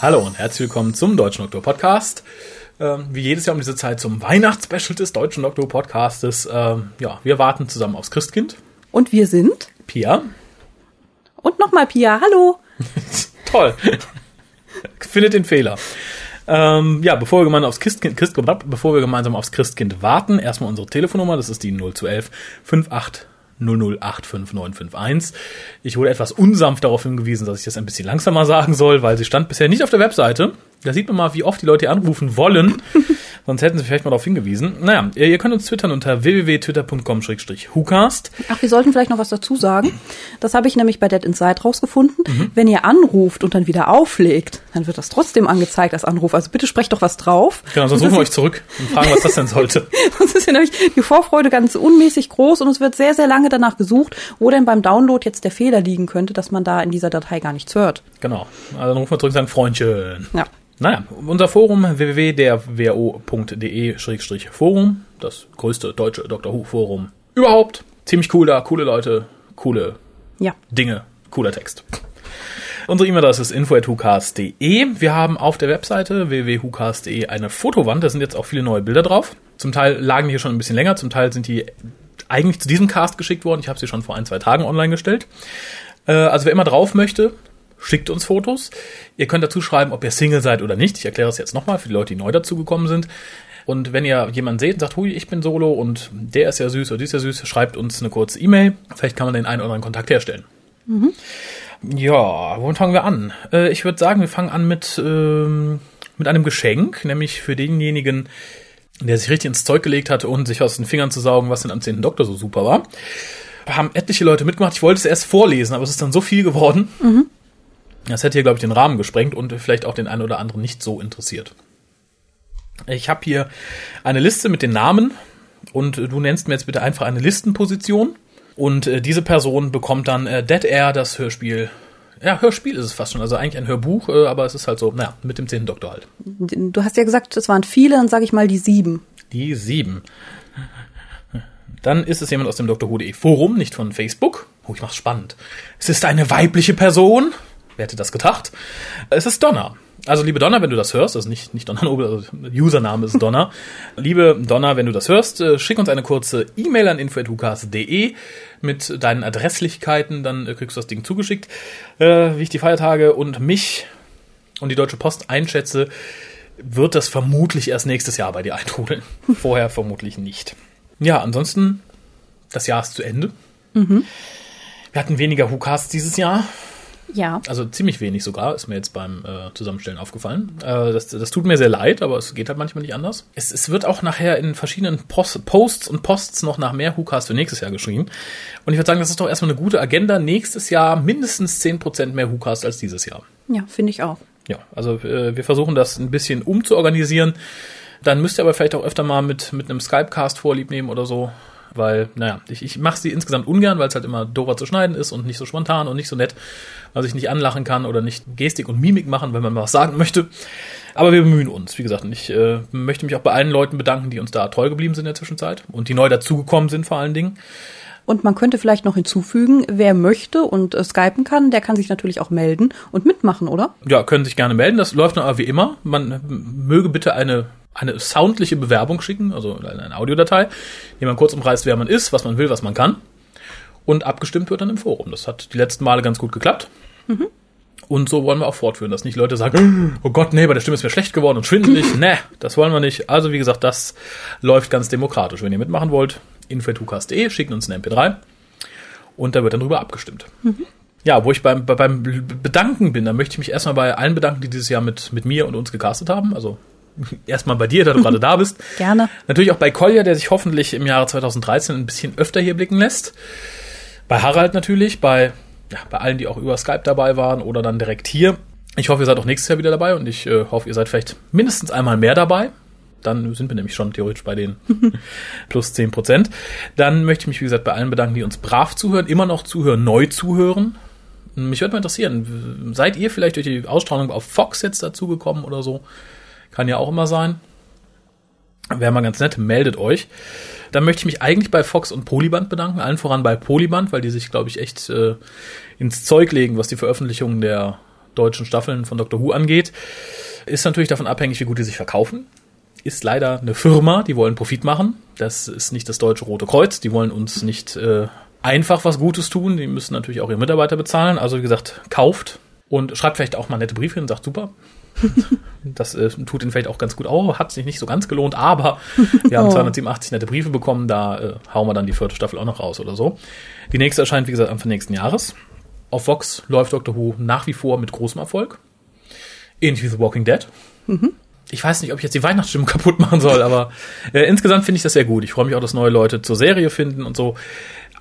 Hallo und herzlich willkommen zum Deutschen Doktor Podcast. Ähm, wie jedes Jahr um diese Zeit zum Weihnachtsspecial des Deutschen Doktor Podcastes. Ähm, ja, wir warten zusammen aufs Christkind. Und wir sind Pia. Und nochmal Pia. Hallo. Toll. Findet den Fehler. Ähm, ja, bevor wir gemeinsam aufs Christkind, Christ, bevor wir gemeinsam aufs Christkind warten, erstmal unsere Telefonnummer, das ist die 0211 58 0085951. Ich wurde etwas unsanft darauf hingewiesen, dass ich das ein bisschen langsamer sagen soll, weil sie stand bisher nicht auf der Webseite. Da sieht man mal, wie oft die Leute anrufen wollen. Sonst hätten sie vielleicht mal darauf hingewiesen. Naja, ihr könnt uns twittern unter www.twitter.com-hucast. Ach, wir sollten vielleicht noch was dazu sagen. Das habe ich nämlich bei Dead Inside rausgefunden. Mhm. Wenn ihr anruft und dann wieder auflegt, dann wird das trotzdem angezeigt als Anruf. Also bitte sprecht doch was drauf. Genau, sonst rufen wir euch zurück und fragen, was das denn sollte. Sonst ist ja nämlich die Vorfreude ganz unmäßig groß und es wird sehr, sehr lange danach gesucht, wo denn beim Download jetzt der Fehler liegen könnte, dass man da in dieser Datei gar nichts hört. Genau. Also dann rufen wir zurück und sagen, Freundchen. Ja. Naja, unser Forum www.derwo.de-forum, das größte deutsche Dr. Who Forum überhaupt. Ziemlich cool da, coole Leute, coole ja. Dinge, cooler Text. Unsere E-Mail-Adresse ist info.hucast.de. Wir haben auf der Webseite www.hucast.de eine Fotowand, da sind jetzt auch viele neue Bilder drauf. Zum Teil lagen die hier schon ein bisschen länger, zum Teil sind die eigentlich zu diesem Cast geschickt worden. Ich habe sie schon vor ein, zwei Tagen online gestellt. Äh, also wer immer drauf möchte, schickt uns Fotos. Ihr könnt dazu schreiben, ob ihr Single seid oder nicht. Ich erkläre das jetzt nochmal für die Leute, die neu dazugekommen sind. Und wenn ihr jemanden seht und sagt, hui, ich bin Solo und der ist ja süß oder die ist ja süß, schreibt uns eine kurze E-Mail. Vielleicht kann man den einen oder anderen Kontakt herstellen. Mhm. Ja, womit fangen wir an? Äh, ich würde sagen, wir fangen an mit, ähm, mit einem Geschenk, nämlich für denjenigen, der sich richtig ins Zeug gelegt hatte und sich aus den Fingern zu saugen, was denn am 10. Doktor so super war. Haben etliche Leute mitgemacht. Ich wollte es erst vorlesen, aber es ist dann so viel geworden. Mhm das hätte hier, glaube ich, den Rahmen gesprengt und vielleicht auch den einen oder anderen nicht so interessiert. Ich habe hier eine Liste mit den Namen und du nennst mir jetzt bitte einfach eine Listenposition. Und äh, diese Person bekommt dann äh, Dead Air, das Hörspiel. Ja, Hörspiel ist es fast schon. Also eigentlich ein Hörbuch, äh, aber es ist halt so, naja, mit dem zehnten Doktor halt. Du hast ja gesagt, es waren viele, dann sage ich mal die sieben. Die sieben. Dann ist es jemand aus dem Dr. Who.de Forum, nicht von Facebook. Oh, ich mach's spannend. Es ist eine weibliche Person. Wer hätte das gedacht? Es ist Donner. Also liebe Donner, wenn du das hörst, also nicht, nicht Donner Nobel, also Username ist Donner. liebe Donner, wenn du das hörst, äh, schick uns eine kurze E-Mail an info.hukas.de mit deinen Adresslichkeiten, dann äh, kriegst du das Ding zugeschickt. Äh, wie ich die Feiertage und mich und die Deutsche Post einschätze, wird das vermutlich erst nächstes Jahr bei dir eintrudeln. Vorher vermutlich nicht. Ja, ansonsten, das Jahr ist zu Ende. Mhm. Wir hatten weniger Hukas dieses Jahr. Ja. Also ziemlich wenig sogar, ist mir jetzt beim äh, Zusammenstellen aufgefallen. Äh, das, das tut mir sehr leid, aber es geht halt manchmal nicht anders. Es, es wird auch nachher in verschiedenen Post, Posts und Posts noch nach mehr WhoCast für nächstes Jahr geschrieben. Und ich würde sagen, das ist doch erstmal eine gute Agenda. Nächstes Jahr mindestens 10% mehr WhoCast als dieses Jahr. Ja, finde ich auch. Ja, also äh, wir versuchen das ein bisschen umzuorganisieren. Dann müsst ihr aber vielleicht auch öfter mal mit, mit einem Skype-Cast vorlieb nehmen oder so weil, naja, ich, ich mache sie insgesamt ungern, weil es halt immer doofer zu schneiden ist und nicht so spontan und nicht so nett, weil ich nicht anlachen kann oder nicht Gestik und Mimik machen, wenn man mal was sagen möchte. Aber wir bemühen uns, wie gesagt, und ich äh, möchte mich auch bei allen Leuten bedanken, die uns da treu geblieben sind in der Zwischenzeit und die neu dazugekommen sind vor allen Dingen. Und man könnte vielleicht noch hinzufügen, wer möchte und äh, skypen kann, der kann sich natürlich auch melden und mitmachen, oder? Ja, können sich gerne melden. Das läuft noch aber wie immer. Man möge bitte eine eine soundliche Bewerbung schicken, also eine Audiodatei, die man kurz umreißt, wer man ist, was man will, was man kann. Und abgestimmt wird dann im Forum. Das hat die letzten Male ganz gut geklappt. Mhm. Und so wollen wir auch fortführen, dass nicht Leute sagen, oh Gott, nee, bei der Stimme ist mir schlecht geworden und schwindelig. nee, das wollen wir nicht. Also wie gesagt, das läuft ganz demokratisch. Wenn ihr mitmachen wollt, info.tukas.de, schicken uns eine MP3 und da wird dann drüber abgestimmt. Mhm. Ja, wo ich beim, beim Bedanken bin, da möchte ich mich erstmal bei allen bedanken, die dieses Jahr mit, mit mir und uns gecastet haben. Also erstmal bei dir, da du gerade da bist. Gerne. Natürlich auch bei Kolja, der sich hoffentlich im Jahre 2013 ein bisschen öfter hier blicken lässt. Bei Harald natürlich, bei, ja, bei allen, die auch über Skype dabei waren oder dann direkt hier. Ich hoffe, ihr seid auch nächstes Jahr wieder dabei und ich äh, hoffe, ihr seid vielleicht mindestens einmal mehr dabei. Dann sind wir nämlich schon theoretisch bei den plus 10 Prozent. Dann möchte ich mich, wie gesagt, bei allen bedanken, die uns brav zuhören, immer noch zuhören, neu zuhören. Mich würde mal interessieren, seid ihr vielleicht durch die Ausstrahlung auf Fox jetzt dazugekommen oder so? Kann ja auch immer sein. Wäre mal ganz nett, meldet euch. Dann möchte ich mich eigentlich bei Fox und Polyband bedanken, allen voran bei Polyband, weil die sich, glaube ich, echt äh, ins Zeug legen, was die Veröffentlichung der deutschen Staffeln von Doctor Who angeht. Ist natürlich davon abhängig, wie gut die sich verkaufen. Ist leider eine Firma, die wollen Profit machen. Das ist nicht das Deutsche Rote Kreuz. Die wollen uns nicht äh, einfach was Gutes tun. Die müssen natürlich auch ihre Mitarbeiter bezahlen. Also wie gesagt, kauft und schreibt vielleicht auch mal nette Briefe und sagt, super, das äh, tut ihnen vielleicht auch ganz gut auf, hat sich nicht so ganz gelohnt, aber wir haben Oh. 287 nette Briefe bekommen, da äh, hauen wir dann die vierte Staffel auch noch raus oder so. Die nächste erscheint, wie gesagt, Anfang nächsten Jahres. Auf Vox läuft Doctor Who nach wie vor mit großem Erfolg. Ähnlich wie The Walking Dead. Ich weiß nicht, ob ich jetzt die Weihnachtsstimmung kaputt machen soll, aber äh, insgesamt finde ich das sehr gut. Ich freue mich auch, dass neue Leute zur Serie finden und so.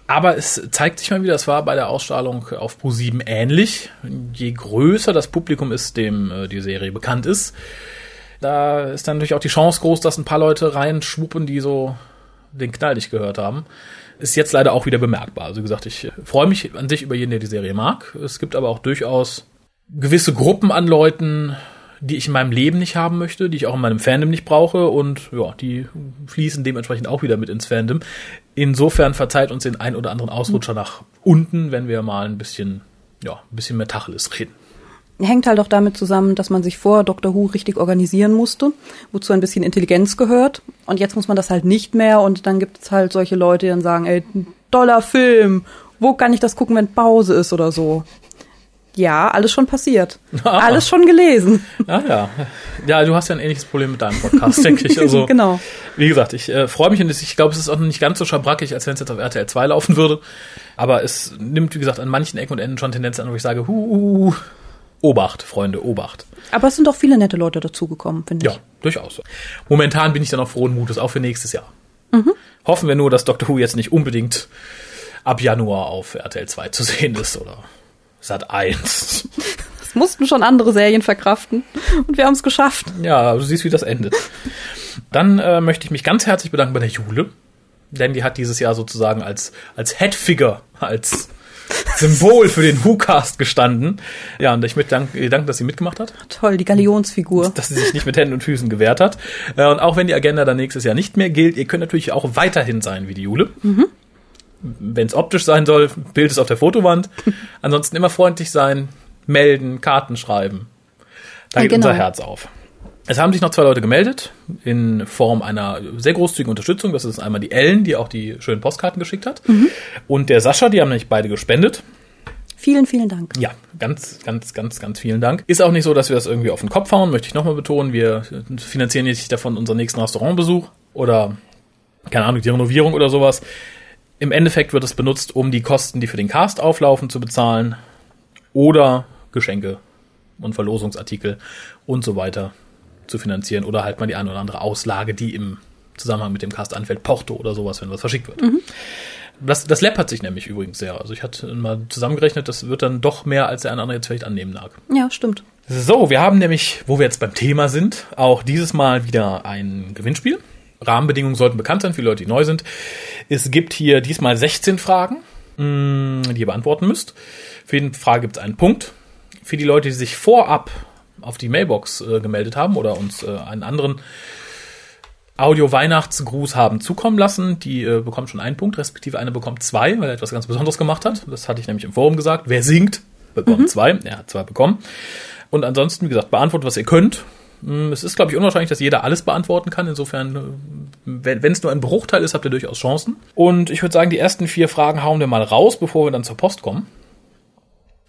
Aber es zeigt sich mal wieder, es war bei der Ausstrahlung auf Pro7 ähnlich. Je größer das Publikum ist, dem äh, die Serie bekannt ist, da ist dann natürlich auch die Chance groß, dass ein paar Leute reinschwuppen, die so den Knall nicht gehört haben. Ist jetzt leider auch wieder bemerkbar. Also wie gesagt, ich freue mich an sich über jeden, der die Serie mag. Es gibt aber auch durchaus gewisse Gruppen an Leuten, die ich in meinem Leben nicht haben möchte, die ich auch in meinem Fandom nicht brauche und ja, die fließen dementsprechend auch wieder mit ins Fandom. Insofern verzeiht uns den ein oder anderen Ausrutscher nach unten, wenn wir mal ein bisschen, ja, ein bisschen mehr Tacheles reden. Hängt halt auch damit zusammen, dass man sich vor Doctor Who richtig organisieren musste, wozu ein bisschen Intelligenz gehört. Und jetzt muss man das halt nicht mehr und dann gibt es halt solche Leute, die dann sagen, ey, toller Film, wo kann ich das gucken, wenn Pause ist oder so. Ja, alles schon passiert. Ah. Alles schon gelesen. Ah ja. Ja, du hast ja ein ähnliches Problem mit deinem Podcast, denke ich. Also, genau. Wie gesagt, ich äh, freue mich und ich glaube, es ist auch noch nicht ganz so schabrackig, als wenn es jetzt auf RTL 2 laufen würde. Aber es nimmt, wie gesagt, an manchen Ecken und Enden schon Tendenzen an, wo ich sage, hu, Obacht, Freunde, Obacht. Aber es sind doch viele nette Leute dazugekommen, finde Ja, ich. durchaus. Momentan bin ich dann auch frohen Mutes, auch für nächstes Jahr. Hoffen wir nur, dass Doctor Who jetzt nicht unbedingt ab Januar auf RTL 2 zu sehen ist oder Sat 1. Es mussten schon andere Serien verkraften und wir haben es geschafft. Ja, du siehst, wie das endet. Dann äh, möchte ich mich ganz herzlich bedanken bei der Jule, denn die hat dieses Jahr sozusagen als, als Headfigure, als Symbol für den WhoCast gestanden. Ja, und ich möchte dank, ihr danken, dass sie mitgemacht hat, Toll, die Galionsfigur. dass sie sich nicht mit Händen und Füßen gewehrt hat. Äh, und auch wenn die Agenda dann nächstes Jahr nicht mehr gilt, ihr könnt natürlich auch weiterhin sein wie die Jule. Wenn es optisch sein soll, Bild ist auf der Fotowand. Ansonsten immer freundlich sein, melden, Karten schreiben. Da Ja, geht genau. unser Herz auf. Es haben sich noch zwei Leute gemeldet in Form einer sehr großzügigen Unterstützung. Das ist einmal die Ellen, die auch die schönen Postkarten geschickt hat. Und der Sascha, die haben nämlich beide gespendet. Vielen, vielen Dank. Ja, ganz, ganz, ganz, ganz vielen Dank. Ist auch nicht so, dass wir das irgendwie auf den Kopf hauen, möchte ich nochmal betonen. Wir finanzieren jetzt nicht davon unseren nächsten Restaurantbesuch oder, keine Ahnung, die Renovierung oder sowas. Im Endeffekt wird es benutzt, um die Kosten, die für den Cast auflaufen, zu bezahlen oder Geschenke und Verlosungsartikel und so weiter zu finanzieren oder halt mal die eine oder andere Auslage, die im Zusammenhang mit dem Cast anfällt, Porto oder sowas, wenn was verschickt wird. Das, das läppert sich nämlich übrigens sehr. Also ich hatte mal zusammengerechnet, das wird dann doch mehr, als der eine andere jetzt vielleicht annehmen lag. Ja, stimmt. So, wir haben nämlich, wo wir jetzt beim Thema sind, auch dieses Mal wieder ein Gewinnspiel. Rahmenbedingungen sollten bekannt sein für Leute, die neu sind. Es gibt hier diesmal 16 Fragen, mh, die ihr beantworten müsst. Für jede Frage gibt es einen Punkt. Für die Leute, die sich vorab auf die Mailbox äh, gemeldet haben oder uns äh, einen anderen Audio-Weihnachtsgruß haben zukommen lassen, die äh, bekommt schon einen Punkt, respektive eine bekommt zwei, weil er etwas ganz Besonderes gemacht hat. Das hatte ich nämlich im Forum gesagt. Wer singt, bekommt zwei. Er hat zwei bekommen. Und ansonsten, wie gesagt, beantwortet, was ihr könnt. Mm, Es ist, glaube ich, unwahrscheinlich, dass jeder alles beantworten kann. Insofern, äh, wenn es nur ein Bruchteil ist, habt ihr durchaus Chancen. Und ich würde sagen, die ersten vier Fragen hauen wir mal raus, bevor wir dann zur Post kommen.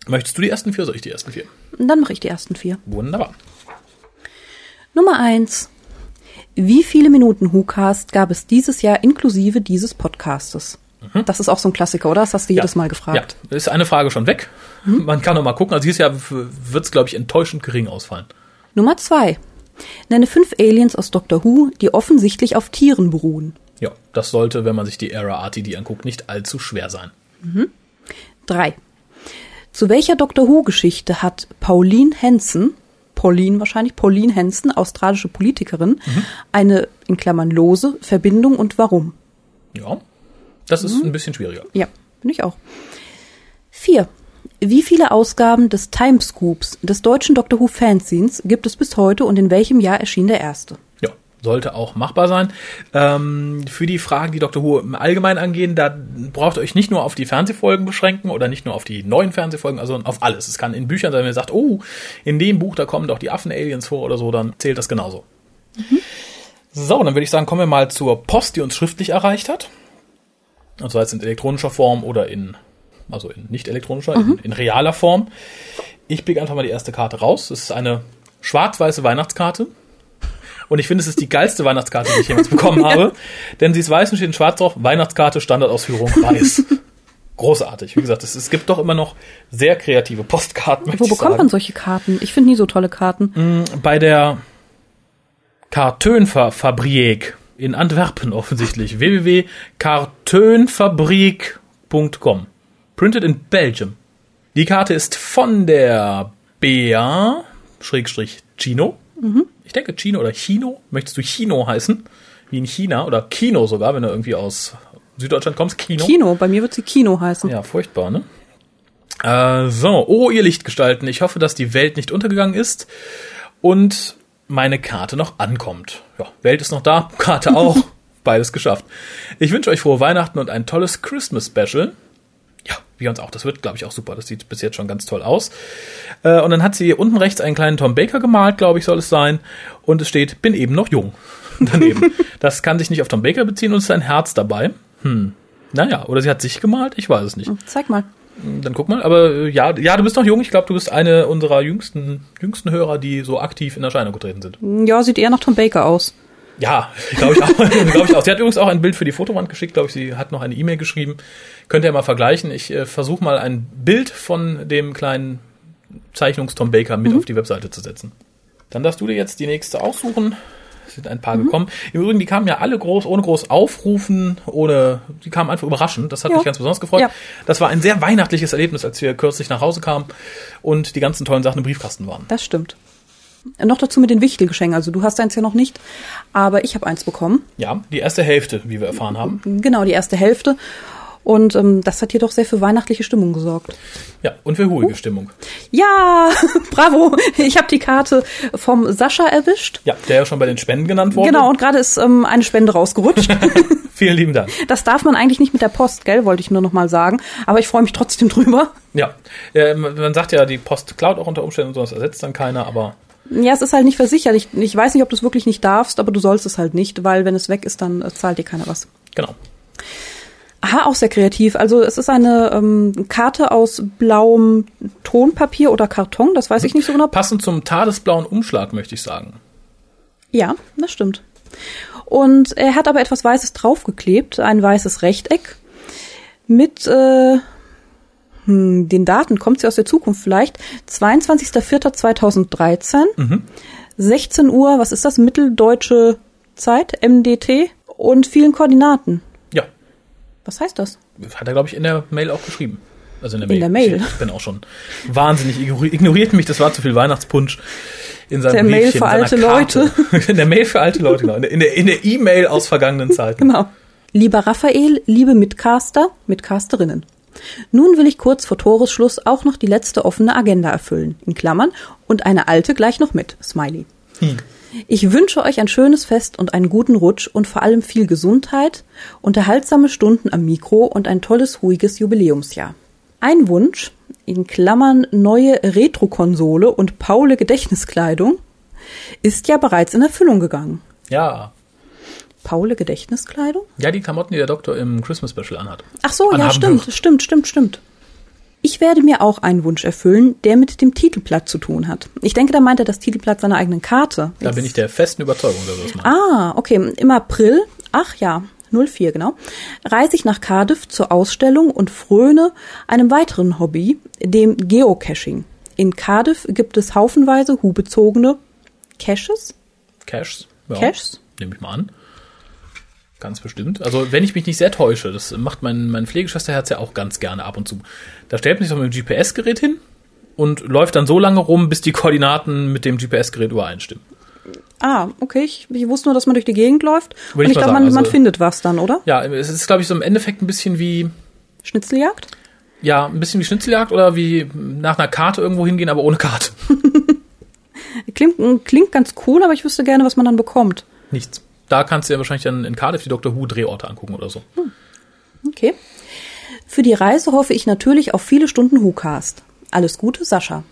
Möchtest du die ersten vier, soll ich die ersten vier? Dann mache ich die ersten vier. Wunderbar. Nummer eins. Wie viele Minuten WhoCast gab es dieses Jahr inklusive dieses Podcastes? Das ist auch so ein Klassiker, oder? Das hast du jedes Mal gefragt. Ja, ist eine Frage schon weg. Man kann noch mal gucken. Also dieses Jahr wird es, glaube ich, enttäuschend gering ausfallen. Nummer zwei. Nenne fünf Aliens aus Doctor Who, die offensichtlich auf Tieren beruhen. Ja, das sollte, wenn man sich die Era RTD anguckt, nicht allzu schwer sein. Drei. Zu welcher Doctor Who-Geschichte hat Pauline Hanson, Pauline wahrscheinlich, Pauline Hanson, australische Politikerin, eine, in Klammern lose, Verbindung und warum? Ja, das ist ein bisschen schwieriger. Ja, bin ich auch. Vier. Wie viele Ausgaben des Timescoops des deutschen Doctor Who Fanzines gibt es bis heute und in welchem Jahr erschien der erste? Ja, sollte auch machbar sein. Ähm, für die Fragen, die Dr. Who im Allgemeinen angehen, da braucht ihr euch nicht nur auf die Fernsehfolgen beschränken oder nicht nur auf die neuen Fernsehfolgen, also auf alles. Es kann in Büchern sein, wenn ihr sagt, oh, in dem Buch, da kommen doch die Affen-Aliens vor oder so, dann zählt das genauso. Mhm. So, dann würde ich sagen, kommen wir mal zur Post, die uns schriftlich erreicht hat. Und zwar jetzt in elektronischer Form oder in, also in nicht elektronischer, mhm. in, in realer Form. Ich pick einfach mal die erste Karte raus. Es ist eine schwarz-weiße Weihnachtskarte. Und ich finde, es ist die geilste Weihnachtskarte, die ich jemals bekommen habe. Denn sie ist weiß und steht in schwarz drauf. Weihnachtskarte, Standardausführung, weiß. Großartig. Wie gesagt, es, es gibt doch immer noch sehr kreative Postkarten. Wo bekommt man solche Karten? Ich finde nie so tolle Karten. Mm, bei der Kartönfabrik in Antwerpen offensichtlich. www.kartönfabrik.com. Printed in Belgium. Die Karte ist von der Bea, Schrägstrich Chino. Mhm. Ich denke Chino oder Chino. Möchtest du Chino heißen? Wie in China oder Kino sogar, wenn du irgendwie aus Süddeutschland kommst. Kino. Kino, bei mir wird sie Kino heißen. Ja, furchtbar, ne? Äh, so, oh, ihr Lichtgestalten. Ich hoffe, dass die Welt nicht untergegangen ist und meine Karte noch ankommt. Ja, Welt ist noch da, Karte auch. Beides geschafft. Ich wünsche euch frohe Weihnachten und ein tolles Christmas Special. Ja, wir uns auch. Das wird, glaube ich, auch super. Das sieht bis jetzt schon ganz toll aus. Äh, und dann hat sie unten rechts einen kleinen Tom Baker gemalt, glaube ich, soll es sein. Und es steht, bin eben noch jung. Daneben. das kann sich nicht auf Tom Baker beziehen und es ist ein Herz dabei. Hm. Naja, oder sie hat sich gemalt, ich weiß es nicht. Zeig mal. Dann guck mal, aber äh, ja, ja, du bist noch jung. Ich glaube, du bist eine unserer jüngsten, jüngsten Hörer, die so aktiv in Erscheinung getreten sind. Ja, sieht eher nach Tom Baker aus. Ja, glaube ich auch. glaub ich auch. Sie hat übrigens auch ein Bild für die Fotowand geschickt, glaube ich. Sie hat noch eine E-Mail geschrieben. Könnt ihr mal vergleichen. Ich äh, versuche mal ein Bild von dem kleinen Zeichnungs-Tom Baker mit mhm. auf die Webseite zu setzen. Dann darfst du dir jetzt die nächste aussuchen. Es sind ein paar mhm. gekommen. Im Übrigen, die kamen ja alle groß, ohne groß aufrufen, oder die kamen einfach überraschend. Das hat ja. mich ganz besonders gefreut. Ja. Das war ein sehr weihnachtliches Erlebnis, als wir kürzlich nach Hause kamen und die ganzen tollen Sachen im Briefkasten waren. Das stimmt. Noch dazu mit den Wichtelgeschenken. Also du hast eins ja noch nicht, aber ich habe eins bekommen. Ja, die erste Hälfte, wie wir erfahren haben. Genau, die erste Hälfte. Und ähm, das hat hier doch sehr für weihnachtliche Stimmung gesorgt. Ja, und für ruhige Stimmung. Ja, bravo. Ich habe die Karte vom Sascha erwischt. Ja, der ja schon bei den Spenden genannt wurde. Genau, und gerade ist ähm, eine Spende rausgerutscht. Vielen lieben Dank. Das darf man eigentlich nicht mit der Post, gell, wollte ich nur noch mal sagen. Aber ich freue mich trotzdem drüber. Ja, äh, man sagt ja, die Post klaut auch unter Umständen, sonst ersetzt dann keiner, aber... Ja, es ist halt nicht versichert. Ich, ich weiß nicht, ob du es wirklich nicht darfst, aber du sollst es halt nicht, weil wenn es weg ist, dann äh, zahlt dir keiner was. Genau. Aha, auch sehr kreativ. Also es ist eine ähm, Karte aus blauem Tonpapier oder Karton, das weiß ich nicht so genau. Passend zum tadesblauen Umschlag, möchte ich sagen. Ja, das stimmt. Und er hat aber etwas Weißes draufgeklebt, ein weißes Rechteck mit äh, hm, den Daten, kommt sie aus der Zukunft vielleicht, 22.04.2013, mhm. 16 Uhr, was ist das, mitteldeutsche Zeit, MDT und vielen Koordinaten. Was heißt das? Hat er, glaube ich, in der Mail auch geschrieben. Also in der Mail. In der Mail. Ich, ich bin auch schon wahnsinnig ignoriert mich, das war zu viel Weihnachtspunsch in seinem der Briefchen, Mail für alte Leute. in der Mail für alte Leute, genau. In der, in der E-Mail aus vergangenen Zeiten. Genau. Lieber Raphael, liebe Mitcaster, Mitcasterinnen. Nun will ich kurz vor Toresschluss auch noch die letzte offene Agenda erfüllen, in Klammern, und eine alte gleich noch mit, Smiley. Hm. Ich wünsche euch ein schönes Fest und einen guten Rutsch und vor allem viel Gesundheit, unterhaltsame Stunden am Mikro und ein tolles, ruhiges Jubiläumsjahr. Ein Wunsch, in Klammern neue Retro-Konsole und Paule Gedächtniskleidung, ist ja bereits in Erfüllung gegangen. Ja. Paule Gedächtniskleidung? Ja, die Klamotten, die der Doktor im Christmas Special anhat. Ach so, Anhaben ja, stimmt, wird. stimmt, stimmt, stimmt. Ich werde mir auch einen Wunsch erfüllen, der mit dem Titelblatt zu tun hat. Ich denke, da meint er das Titelblatt seiner eigenen Karte. Da bin ich der festen Überzeugung, dass er das meint. Ah, okay. Im April, ach ja, 04 genau, reise ich nach Cardiff zur Ausstellung und fröne einem weiteren Hobby, dem Geocaching. In Cardiff gibt es haufenweise hubezogene Caches. Caches? Ja, Caches? Nehme ich mal an. Ganz bestimmt. Also wenn ich mich nicht sehr täusche, das macht mein, mein Pflegeschwesterherz ja auch ganz gerne ab und zu. Da stellt man sich so mit dem GPS-Gerät hin und läuft dann so lange rum, bis die Koordinaten mit dem GPS-Gerät übereinstimmen. Ah, okay. Ich, ich, wusste nur, dass man durch die Gegend läuft. Würde und ich, glaube, man, also, man findet was dann, oder? Ja, es ist, glaube ich, so im Endeffekt ein bisschen wie. Schnitzeljagd? Ja, ein bisschen wie Schnitzeljagd oder wie nach einer Karte irgendwo hingehen, aber ohne Karte. klingt, klingt ganz cool, aber ich wüsste gerne, was man dann bekommt. Nichts. Da kannst du ja wahrscheinlich dann in Cardiff die Doctor Who Drehorte angucken oder so. Okay. Für die Reise hoffe ich natürlich auf viele Stunden WhoCast. Alles Gute, Sascha.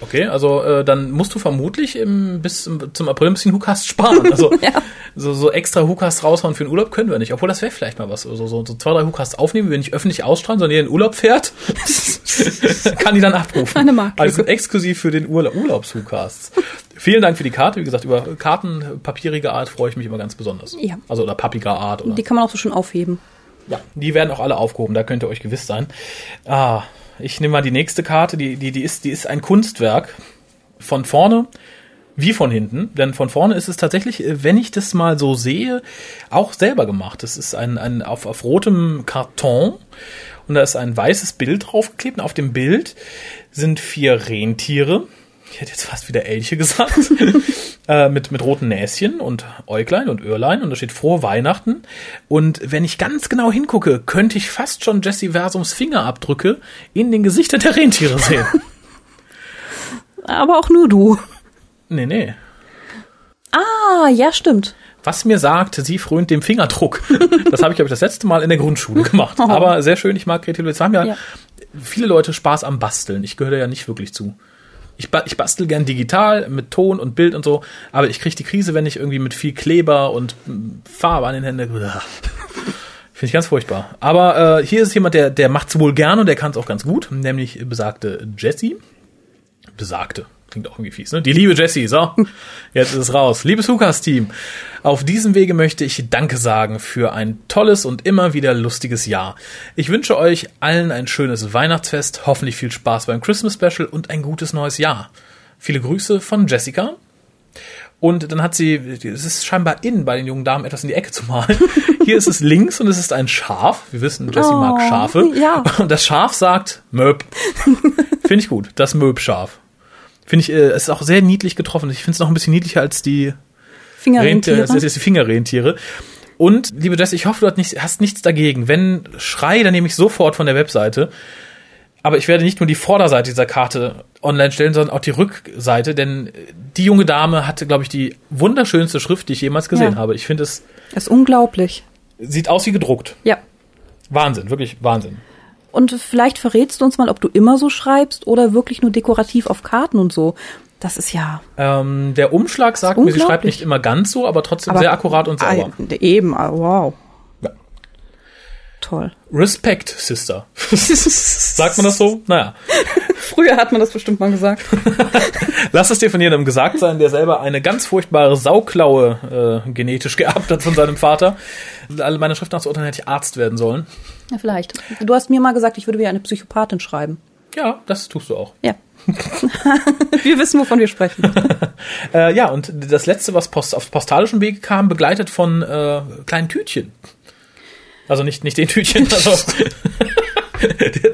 Okay, also äh, dann musst du vermutlich im, bis zum, zum April ein bisschen Hookast sparen. Also Ja. so, so extra Hookast raushauen für den Urlaub können wir nicht. Obwohl das wäre vielleicht mal was. So, so, so zwei, drei Hookast aufnehmen, wir nicht öffentlich ausstrahlen, sondern jeder in den Urlaub fährt, kann die dann abrufen. Eine Marktlücke. Also exklusiv für den Urla Urlaubs-Hookasts. Vielen Dank für die Karte. Wie gesagt, über Karten papierige Art freue ich mich immer ganz besonders. Ja. Also oder pappiger Art. Oder Die kann man auch so schön aufheben. ja, die werden auch alle aufgehoben, da könnt ihr euch gewiss sein. Ah, ich nehme mal die nächste Karte, die, die, die, ist, die ist ein Kunstwerk. Von vorne wie von hinten. Denn von vorne ist es tatsächlich, äh, wenn ich das mal so sehe, auch selber gemacht. Das ist ein, ein auf, auf rotem Karton und da ist ein weißes Bild draufgeklebt. Und auf dem Bild sind vier Rentiere. Ich hätte jetzt fast wieder Elche gesagt. äh, mit, mit roten Näschen und Äuglein und Öhrlein. Und da steht frohe Weihnachten. Und wenn ich ganz genau hingucke, könnte ich fast schon Jesse Versums Fingerabdrücke in den Gesichtern der Rentiere sehen. Aber auch nur du. nee, nee. Ah, ja, stimmt. Was mir sagt, sie frönt dem Fingerdruck. Das habe ich, glaube ich, das letzte Mal in der Grundschule gemacht. Aber sehr schön, ich mag Grete Lutz. haben ja, Ja. viele Leute Spaß am Basteln. Ich gehöre da ja nicht wirklich zu. Ich, ba ich bastel gern digital mit Ton und Bild und so, aber ich kriege die Krise, wenn ich irgendwie mit viel Kleber und mm, Farbe an den Händen. Finde ich ganz furchtbar. Aber äh, hier ist jemand, der, der macht's wohl gerne und der kann es auch ganz gut, nämlich besagte Jessie. Besagte. Klingt auch irgendwie fies, ne? Die liebe Jessie, so. Jetzt ist es raus. Liebes Lukas-Team, auf diesem Wege möchte ich Danke sagen für ein tolles und immer wieder lustiges Jahr. Ich wünsche euch allen ein schönes Weihnachtsfest, hoffentlich viel Spaß beim Christmas Special und ein gutes neues Jahr. Viele Grüße von Jessica. Und dann hat sie, es ist scheinbar in, bei den jungen Damen etwas in die Ecke zu malen. Hier ist es links und es ist ein Schaf. Wir wissen, Jessie Oh, mag Schafe. ja. Und das Schaf sagt Möb. Finde ich gut, das Möb-Schaf. Finde ich, äh, es ist auch sehr niedlich getroffen. Ich finde es noch ein bisschen niedlicher als die Rentiere, Fingerrentiere. das ist die Fingerrentiere. Und, liebe Jessie, ich hoffe, du hast, nicht, hast nichts dagegen. Wenn Schrei, dann nehme ich sofort von der Webseite. Aber ich werde nicht nur die Vorderseite dieser Karte online stellen, sondern auch die Rückseite, denn die junge Dame hatte, glaube ich, die wunderschönste Schrift, die ich jemals gesehen Ja. habe. Ich finde, es Das ist unglaublich. sieht aus wie gedruckt. Ja. Wahnsinn, wirklich Wahnsinn. Und vielleicht verrätst du uns mal, ob du immer so schreibst oder wirklich nur dekorativ auf Karten und so. Das ist ja. Ähm, der Umschlag sagt mir, sie schreibt nicht immer ganz so, aber trotzdem aber- sehr akkurat und sauber. Ah, Eben, ah, wow. Toll. Respect, Sister. sagt man das so? Naja. Früher hat man das bestimmt mal gesagt. Lass es dir von jemandem gesagt sein, der selber eine ganz furchtbare Sauklaue äh, genetisch geerbt hat von seinem Vater. Alle meine Schrift nachzuurteilen hätte ich Arzt werden sollen. Ja, vielleicht. Du hast mir mal gesagt, ich würde wie eine Psychopathin schreiben. Ja, das tust du auch. Ja. wir wissen, wovon wir sprechen. Äh, ja, und das letzte, was post auf postalischem Weg kam, begleitet von äh, kleinen Tütchen. Also nicht, nicht den Tütchen, also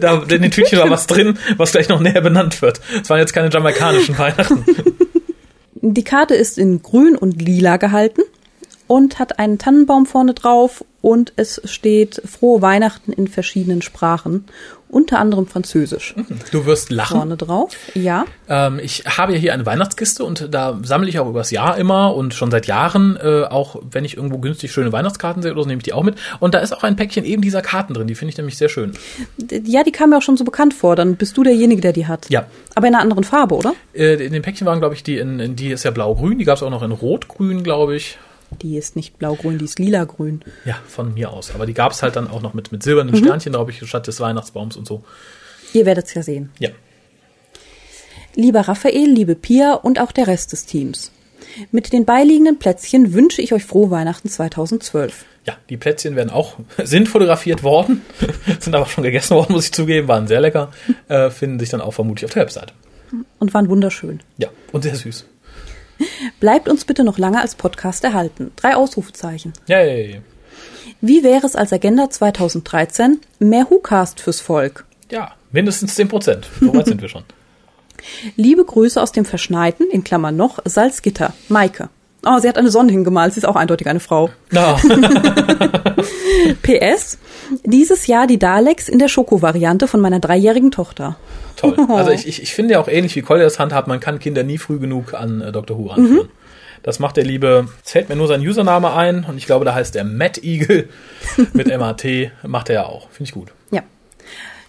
da, in den Tütchen war was drin, was gleich noch näher benannt wird. Es waren jetzt keine jamaikanischen Weihnachten. Die Karte ist in grün und lila gehalten und hat einen Tannenbaum vorne drauf und es steht frohe Weihnachten in verschiedenen Sprachen, unter anderem Französisch. Du wirst lachen. Vorne drauf, ja. Ähm, ich habe ja hier eine Weihnachtskiste und da sammle ich auch übers Jahr immer und schon seit Jahren, äh, auch wenn ich irgendwo günstig schöne Weihnachtskarten sehe oder so, nehme ich die auch mit. Und da ist auch ein Päckchen eben dieser Karten drin, die finde ich nämlich sehr schön. Ja, die kam mir auch schon so bekannt vor. Dann bist du derjenige, der die hat. Ja. Aber in einer anderen Farbe, oder? Äh, in den Päckchen waren, glaube ich, die in, in die ist ja blau-grün, die gab es auch noch in rot-grün, glaube ich. Die ist nicht blau-grün, die ist lila-grün. Ja, von mir aus. Aber die gab es halt dann auch noch mit, mit silbernen Sternchen, glaube ich, statt des Weihnachtsbaums und so. Ihr werdet es ja sehen. Ja. Lieber Raphael, liebe Pia und auch der Rest des Teams. Mit den beiliegenden Plätzchen wünsche ich euch frohe Weihnachten 2012. Ja, die Plätzchen werden auch, sind fotografiert worden, sind aber schon gegessen worden, muss ich zugeben, waren sehr lecker, äh, finden sich dann auch vermutlich auf der Webseite. Und waren wunderschön. Ja, und sehr süß. Bleibt uns bitte noch lange als Podcast erhalten. Drei Ausrufezeichen. Yay. Wie wäre es als Agenda 2013 mehr WhoCast fürs Volk? Ja, mindestens 10 Prozent. So weit sind wir schon. Liebe Grüße aus dem Verschneiten, in Klammern noch, Salzgitter, Maike. Oh, sie hat eine Sonne hingemalt, sie ist auch eindeutig eine Frau. Na, PS, dieses Jahr die Daleks in der Schoko-Variante von meiner dreijährigen Tochter. toll. Also ich, ich, ich finde ja auch ähnlich wie Colliers handhabt, man kann Kinder nie früh genug an äh, Dr. Who ranführen. Das macht der liebe, es fällt mir nur sein Username ein und ich glaube, da heißt der Matt Eagle mit MAT, macht er ja auch. Finde ich gut. Ja.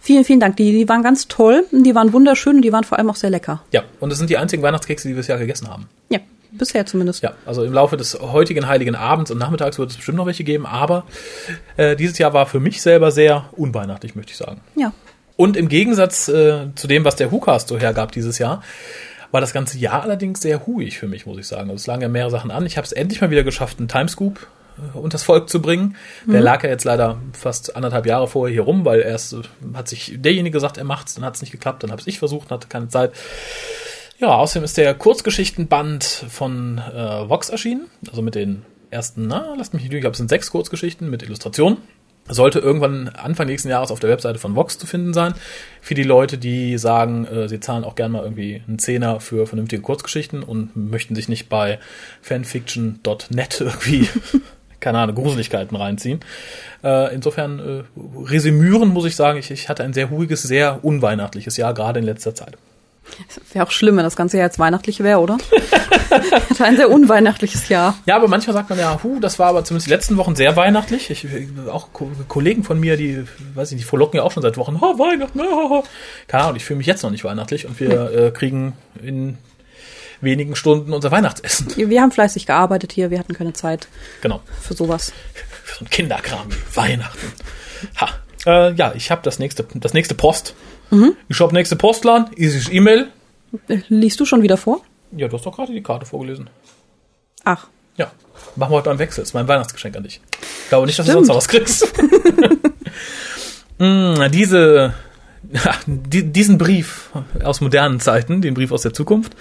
Vielen, vielen Dank. Die, die waren ganz toll, die waren wunderschön und die waren vor allem auch sehr lecker. Ja, und es sind die einzigen Weihnachtskekse, die wir das Jahr gegessen haben. Ja, bisher zumindest. Ja, also im Laufe des heutigen heiligen Abends und Nachmittags wird es bestimmt noch welche geben, aber äh, dieses Jahr war für mich selber sehr unweihnachtlich, möchte ich sagen. Ja. Und im Gegensatz äh, zu dem, was der WhoCast so hergab dieses Jahr, war das ganze Jahr allerdings sehr huig für mich, muss ich sagen. Also es lagen ja mehrere Sachen an. Ich habe es endlich mal wieder geschafft, einen Timescoop äh, unters Volk zu bringen. Der lag ja jetzt leider fast anderthalb Jahre vorher hier rum, weil erst äh, hat sich derjenige gesagt, er macht's, dann hat es nicht geklappt, dann habe ich versucht, hatte keine Zeit. Ja, außerdem ist der Kurzgeschichtenband von äh, Vox erschienen, also mit den ersten, na, lasst mich nicht lügen, ich glaube, es sind sechs Kurzgeschichten mit Illustrationen. Sollte irgendwann Anfang nächsten Jahres auf der Webseite von Vox zu finden sein. Für die Leute, die sagen, äh, sie zahlen auch gerne mal irgendwie einen Zehner für vernünftige Kurzgeschichten und möchten sich nicht bei fanfiction.net irgendwie, keine Ahnung, Gruseligkeiten reinziehen. Äh, insofern äh, resümieren muss ich sagen, ich, ich hatte ein sehr ruhiges, sehr unweihnachtliches Jahr, gerade in letzter Zeit. Wäre auch schlimm, wenn das ganze Jahr jetzt weihnachtlich wäre, oder? das war ein sehr unweihnachtliches Jahr. Ja, aber manchmal sagt man ja, hu, das war aber zumindest die letzten Wochen sehr weihnachtlich. Ich, auch Ko Kollegen von mir, die, weiß ich nicht, die frohlocken ja auch schon seit Wochen, oh, Weihnachten, oh. keine Ahnung, ich fühle mich jetzt noch nicht weihnachtlich und wir äh, kriegen in wenigen Stunden unser Weihnachtsessen. Wir haben fleißig gearbeitet hier, wir hatten keine Zeit Genau. für sowas. Für so ein Kinderkram wie Weihnachten. Ha. Äh, ja, ich habe das nächste, das nächste Post. Ich habe nächste Postlan, ist E-Mail. Liest du schon wieder vor? Ja, du hast doch gerade die Karte vorgelesen. Ach, Ja. Machen wir heute beim Wechsel. Das ist mein Weihnachtsgeschenk an dich. Ich glaube nicht, dass du sonst noch was kriegst. Mm, diese, diesen Brief aus modernen Zeiten, den Brief aus der Zukunft,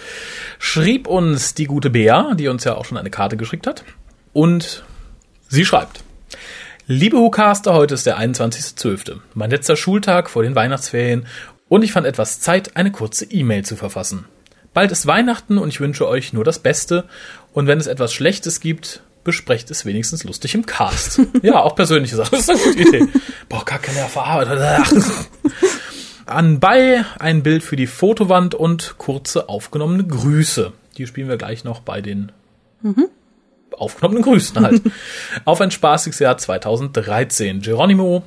schrieb uns die gute Bea, die uns ja auch schon eine Karte geschickt hat. Und sie schreibt. Liebe Hucaster, heute ist der 21.12., mein letzter Schultag vor den Weihnachtsferien und ich fand etwas Zeit, eine kurze E-Mail zu verfassen. Bald ist Weihnachten und ich wünsche euch nur das Beste und wenn es etwas Schlechtes gibt, besprecht es wenigstens lustig im Cast. ja, auch persönliche Sachen, das ist eine gute Idee. Boah, gar keine Verarbeitung. Anbei ein Bild für die Fotowand und kurze aufgenommene Grüße. Die spielen wir gleich noch bei den aufgenommenen Grüßen halt. Auf ein spaßiges Jahr 2013. Geronimo,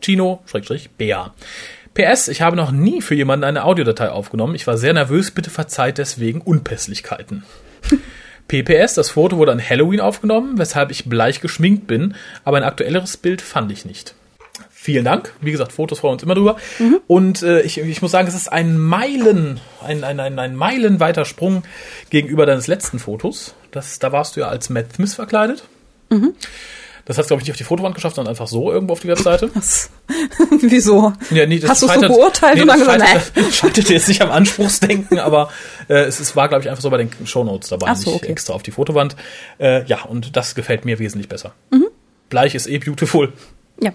Chino, Schrägstrich, Bea. PS, ich habe noch nie für jemanden eine Audiodatei aufgenommen. Ich war sehr nervös, bitte verzeiht deswegen Unpässlichkeiten. PPS, das Foto wurde an Halloween aufgenommen, weshalb ich bleich geschminkt bin, aber ein aktuelleres Bild fand ich nicht. Vielen Dank. Wie gesagt, Fotos freuen uns immer drüber. Und äh, ich, ich muss sagen, es ist ein Meilen, ein, ein, ein, ein meilenweiter Sprung gegenüber deines letzten Fotos. Das, da warst du ja als Matt Smith verkleidet. Das hat glaube ich, nicht auf die Fotowand geschafft, sondern einfach so irgendwo auf die Webseite. das, wieso? Ja, nee, das Hast du so beurteilt und das dann gesagt, scheiterte jetzt nicht am Anspruchsdenken, aber äh, es, es war, glaube ich, einfach so bei den Shownotes dabei, Ach so, nicht okay. extra auf die Fotowand. Äh, ja, und das gefällt mir wesentlich besser. Mhm. Bleich ist eh beautiful Ja.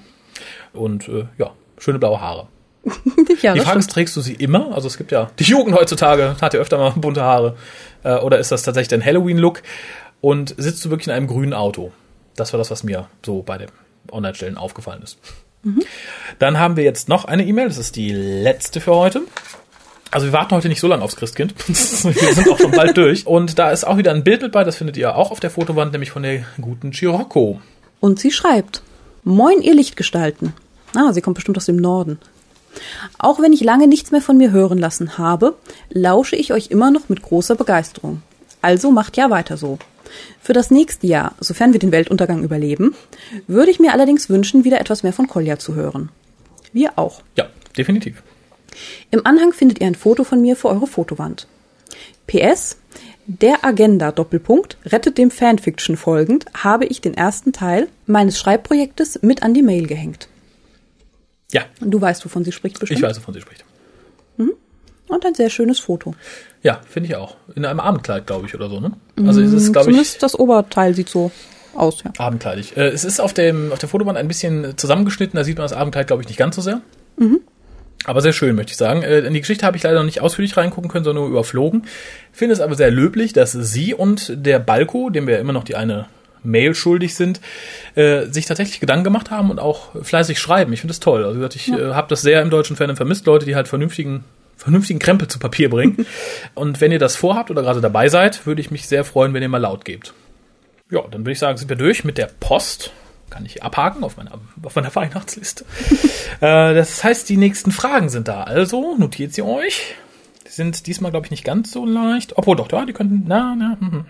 und äh, ja, schöne blaue Haare. ja, Die Frage ist, trägst du sie immer? Also es gibt ja, die Jugend heutzutage hat ja öfter mal bunte Haare. Äh, oder ist das tatsächlich dein Halloween-Look? Und sitzt du wirklich in einem grünen Auto? Das war das, was mir so bei den Online-Stellen aufgefallen ist. Dann haben wir jetzt noch eine E-Mail, das ist die letzte für heute. Also wir warten heute nicht so lange aufs Christkind. wir sind auch schon bald durch. Und da ist auch wieder ein Bild mit bei, das findet ihr auch auf der Fotowand, nämlich von der guten Chirocco. Und sie schreibt, Moin, ihr Lichtgestalten. Ah, sie kommt bestimmt aus dem Norden. Auch wenn ich lange nichts mehr von mir hören lassen habe, lausche ich euch immer noch mit großer Begeisterung. Also macht ja weiter so. Für das nächste Jahr, sofern wir den Weltuntergang überleben, würde ich mir allerdings wünschen, wieder etwas mehr von Kolja zu hören. Wir auch. Ja, definitiv. Im Anhang findet ihr ein Foto von mir für eure Fotowand. PS, der Agenda Doppelpunkt rettet dem Fanfiction folgend, habe ich den ersten Teil meines Schreibprojektes mit an die Mail gehängt. Ja, Und du weißt, wovon sie spricht bestimmt. ich weiß, wovon sie spricht. Und ein sehr schönes Foto. Ja, finde ich auch. In einem Abendkleid, glaube ich, oder so, ne? Also es ist, glaube ich, Zumindest das Oberteil sieht so aus, ja. abendkleidig. Äh, es ist auf, dem, auf der Fotowand ein bisschen zusammengeschnitten, da sieht man das Abendkleid, glaube ich, nicht ganz so sehr. Aber sehr schön, möchte ich sagen. Äh, in die Geschichte habe ich leider noch nicht ausführlich reingucken können, sondern nur überflogen. Finde es aber sehr löblich, dass sie und der Balko, dem wir immer noch die eine Mail schuldig sind, äh, sich tatsächlich Gedanken gemacht haben und auch fleißig schreiben. Ich finde das toll. Also wie gesagt, ich äh, habe das sehr im deutschen Fandom vermisst, Leute, die halt vernünftigen vernünftigen Krempel zu Papier bringen. Und wenn ihr das vorhabt oder gerade dabei seid, würde ich mich sehr freuen, wenn ihr mal laut gebt. Ja, dann würde ich sagen, sind wir durch mit der Post. Kann ich abhaken auf meiner, auf meiner Weihnachtsliste. äh, das heißt, die nächsten Fragen sind da. Also notiert sie euch. Die sind diesmal, glaube ich, nicht ganz so leicht. Obwohl doch, ja, die könnten. Na, na, hm.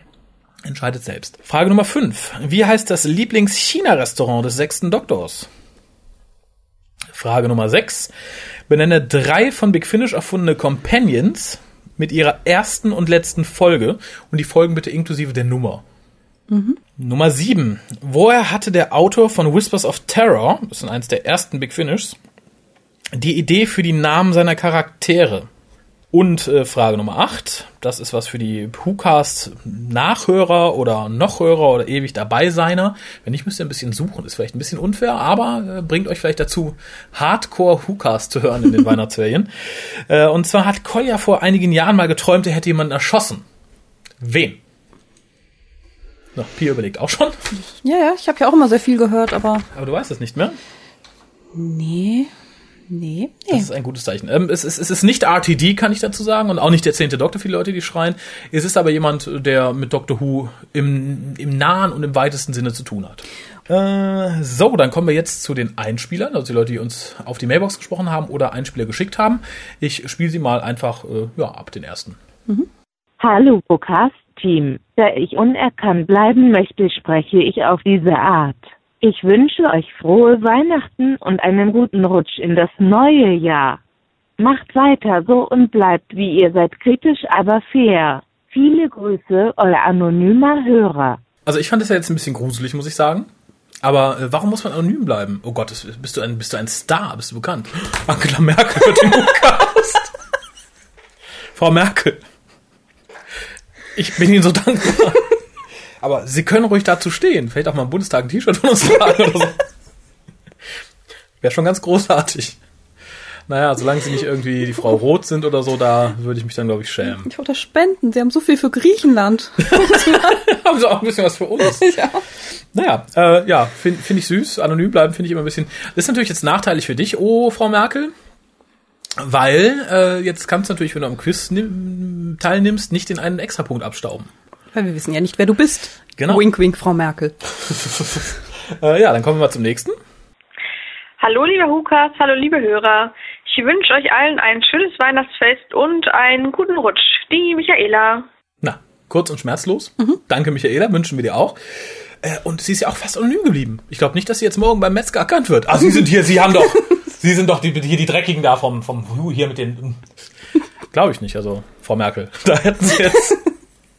Entscheidet selbst. Frage Nummer 5. Wie heißt das Lieblings-China-Restaurant des sechsten Doktors? Frage Nummer 6. Benenne drei von Big Finish erfundene Companions mit ihrer ersten und letzten Folge und die Folgen bitte inklusive der Nummer. Mhm. Nummer 7. Woher hatte der Autor von Whispers of Terror, das sind eins der ersten Big Finishs, die Idee für die Namen seiner Charaktere? Und äh, Frage Nummer 8, das ist was für die WhoCast-Nachhörer oder Nochhörer oder ewig dabei seiner. Wenn nicht, müsst ihr ein bisschen suchen. Ist vielleicht ein bisschen unfair, aber äh, bringt euch vielleicht dazu, Hardcore WhoCast zu hören in den Weihnachtsferien. Äh, und zwar hat Kolja vor einigen Jahren mal geträumt, er hätte jemanden erschossen. Wen? Na, Pia überlegt auch schon. Ja, ja, ich habe ja auch immer sehr viel gehört, aber. Aber du weißt es nicht mehr? Nee. Nee, nee. Das ist ein gutes Zeichen. Ähm, es, ist, es ist nicht RTD, kann ich dazu sagen, und auch nicht der zehnte Doktor, viele Leute, die schreien. Es ist aber jemand, der mit Doctor Who im, im nahen und im weitesten Sinne zu tun hat. Äh, so, dann kommen wir jetzt zu den Einspielern, also die Leute, die uns auf die Mailbox gesprochen haben oder Einspieler geschickt haben. Ich spiele sie mal einfach äh, ja, ab den ersten. Mhm. Hallo, Podcast-Team. Da ich unerkannt bleiben möchte, spreche ich auf diese Art. Ich wünsche euch frohe Weihnachten und einen guten Rutsch in das neue Jahr. Macht weiter so und bleibt wie ihr seid kritisch, aber fair. Viele Grüße, euer anonymer Hörer. Also ich fand das ja jetzt ein bisschen gruselig, muss ich sagen. Aber äh, warum muss man anonym bleiben? Oh Gott, bist du ein, bist du ein Star? Bist du bekannt? Angela Merkel wird den Podcast. Frau Merkel. Ich bin Ihnen so dankbar. Aber Sie können ruhig dazu stehen. Vielleicht auch mal im Bundestag ein T-Shirt von uns tragen oder so. Wäre schon ganz großartig. Naja, solange sie nicht irgendwie die Frau Roth sind oder so, da würde ich mich dann, glaube ich, schämen. Ich wollte spenden. Sie haben so viel für Griechenland. haben sie auch ein bisschen was für uns. ja. Naja, äh, ja, finde find ich süß. Anonym bleiben finde ich immer ein bisschen. Das ist natürlich jetzt nachteilig für dich, oh, Frau Merkel. Weil äh, jetzt kannst du natürlich, wenn du am Quiz teilnimmst, nicht den einen Extrapunkt abstauben. Weil wir wissen ja nicht, wer du bist. Genau. Wink, wink, Frau Merkel. äh, ja, dann kommen wir mal zum nächsten. Hallo, liebe Hukas, hallo, liebe Hörer. Ich wünsche euch allen ein schönes Weihnachtsfest und einen guten Rutsch. Die Michaela. Na, kurz und schmerzlos. Mhm. Danke, Michaela, wünschen wir dir auch. Äh, und sie ist ja auch fast anonym geblieben. Ich glaube nicht, dass sie jetzt morgen beim Metzger erkannt wird. Ah, Sie sind hier, Sie haben doch, Sie sind doch die, hier die Dreckigen da vom, vom hier mit den. Glaube ich nicht, also Frau Merkel. Da hätten Sie jetzt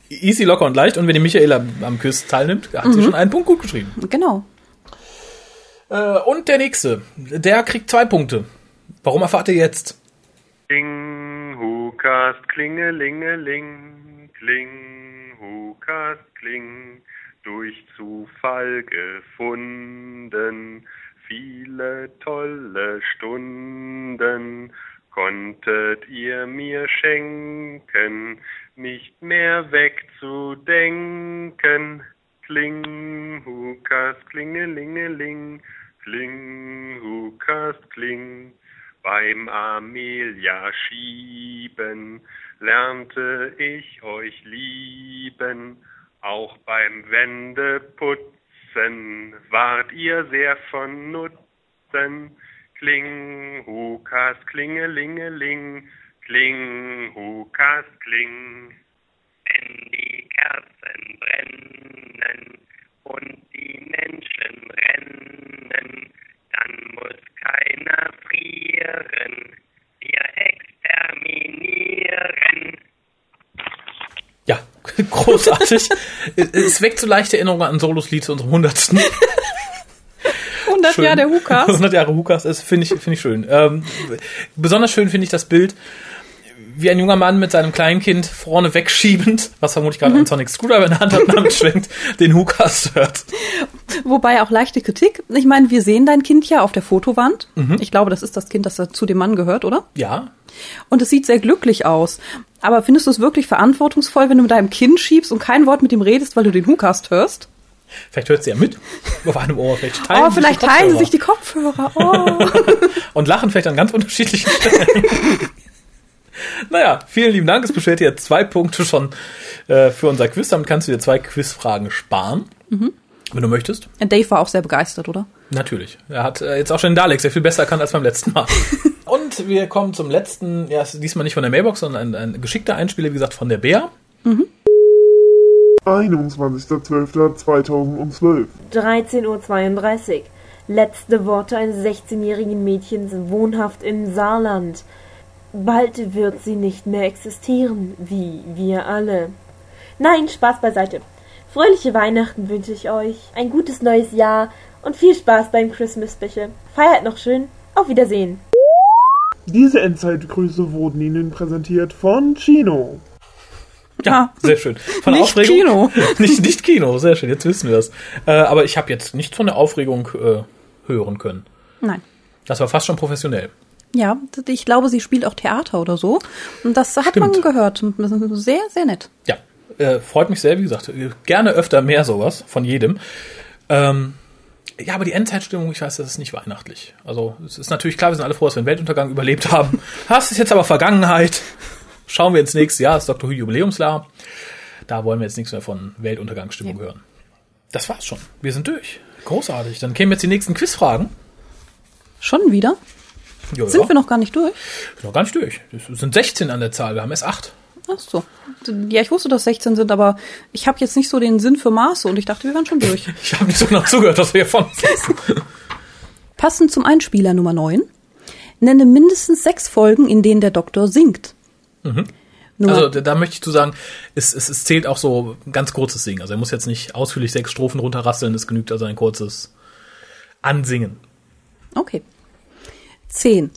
easy, locker und leicht. Und wenn die Michaela am Quiz teilnimmt, hat mhm. sie schon einen Punkt gut geschrieben. Genau. Äh, und der nächste, der kriegt zwei Punkte. Warum erfahrt ihr jetzt? Kling, Hukast, klingelingeling, kling, Hukast, kling, durch Zufall gefunden, viele tolle Stunden konntet ihr mir schenken, nicht mehr wegzudenken. Kling, Hukas, klingelingeling, kling, Hukas, kling. Beim Amelia schieben lernte ich euch lieben, auch beim Wendeputzen wart ihr sehr von Nutzen. Kling, Hukas, klingelingeling, Kling, Hukas, kling. Wenn die Kerzen brennen und die Menschen rennen, dann muss keiner frieren, wir exterminieren. Ja, großartig. es weckt so leichte Erinnerungen an Solos Lied zu unserem hundertsten. 100 Jahre der Hukas. 100 Jahre Hukas, das finde ich, finde ich schön. Ähm, besonders schön finde ich das Bild, wie ein junger Mann mit seinem kleinen Kind vorne wegschiebend, was vermutlich gerade mhm. ein Sonic Screwdriver in der Hand hat, damit schwenkt, den Hukas hört. Wobei auch leichte Kritik. Ich meine, wir sehen dein Kind ja auf der Fotowand. Mhm. Ich glaube, das ist das Kind, das zu dem Mann gehört, oder? Ja. Und es sieht sehr glücklich aus. Aber findest du es wirklich verantwortungsvoll, wenn du mit deinem Kind schiebst und kein Wort mit ihm redest, weil du den Hukast hörst? Vielleicht hört sie ja mit auf einem Ohr. Vielleicht teilen, oh, vielleicht teilen sie sich die Kopfhörer. Oh. und lachen vielleicht an ganz unterschiedlichen Stellen. Naja, vielen lieben Dank. Es beschwert hier zwei Punkte schon äh, für unser Quiz. Damit kannst du dir zwei Quizfragen sparen, wenn du möchtest. Dave war auch sehr begeistert, oder? Natürlich. Er hat äh, jetzt auch schon den Dalek sehr viel besser erkannt als beim letzten Mal. Und wir kommen zum letzten, ja, diesmal nicht von der Mailbox, sondern ein, ein geschickter Einspieler, wie gesagt, von der Bär. 21.12.2012. 13.32 Uhr. Letzte Worte eines 16-jährigen Mädchens wohnhaft im Saarland. Bald wird sie nicht mehr existieren, wie wir alle. Nein, Spaß beiseite. Fröhliche Weihnachten wünsche ich euch, ein gutes neues Jahr und viel Spaß beim Christmas Special. Feiert noch schön. Auf Wiedersehen. Diese Endzeitgrüße wurden Ihnen präsentiert von Chino. Ja, sehr schön. Von Nicht Aufregung. Kino. nicht, nicht Kino, sehr schön, jetzt wissen wir das. Äh, aber ich habe jetzt nicht von der Aufregung äh, hören können. Nein. Das war fast schon professionell. Ja, ich glaube, sie spielt auch Theater oder so. Und das hat Stimmt. man gehört. Sehr, sehr nett. Ja, äh, freut mich sehr, wie gesagt, äh, gerne öfter mehr sowas von jedem. Ähm, ja, aber die Endzeitstimmung, ich weiß, das ist nicht weihnachtlich. Also es ist natürlich klar, wir sind alle froh, dass wir den Weltuntergang überlebt haben. Das ist jetzt aber Vergangenheit. Schauen wir ins nächste Jahr, das ist Dr. Who Jubiläumsjahr. Da wollen wir jetzt nichts mehr von Weltuntergangsstimmung hören. Das war's schon. Wir sind durch. Großartig. Dann kämen jetzt die nächsten Quizfragen. Schon wieder? Jo, Sind ja. wir noch gar nicht durch? noch gar nicht durch. Es sind 16 an der Zahl, wir haben erst 8. Ach so. Ja, ich wusste, dass 16 sind, aber ich habe jetzt nicht so den Sinn für Maße und ich dachte, wir wären schon durch. Ich habe nicht so genau zugehört, dass wir hier von Passend zum Einspieler Nummer 9. Nenne mindestens sechs Folgen, in denen der Doktor singt. Nummer, Also da, da möchte ich zu sagen, es, es, es zählt auch so ein ganz kurzes Singen. Also er muss jetzt nicht ausführlich sechs Strophen runterrasseln, es genügt also ein kurzes Ansingen. okay. 10.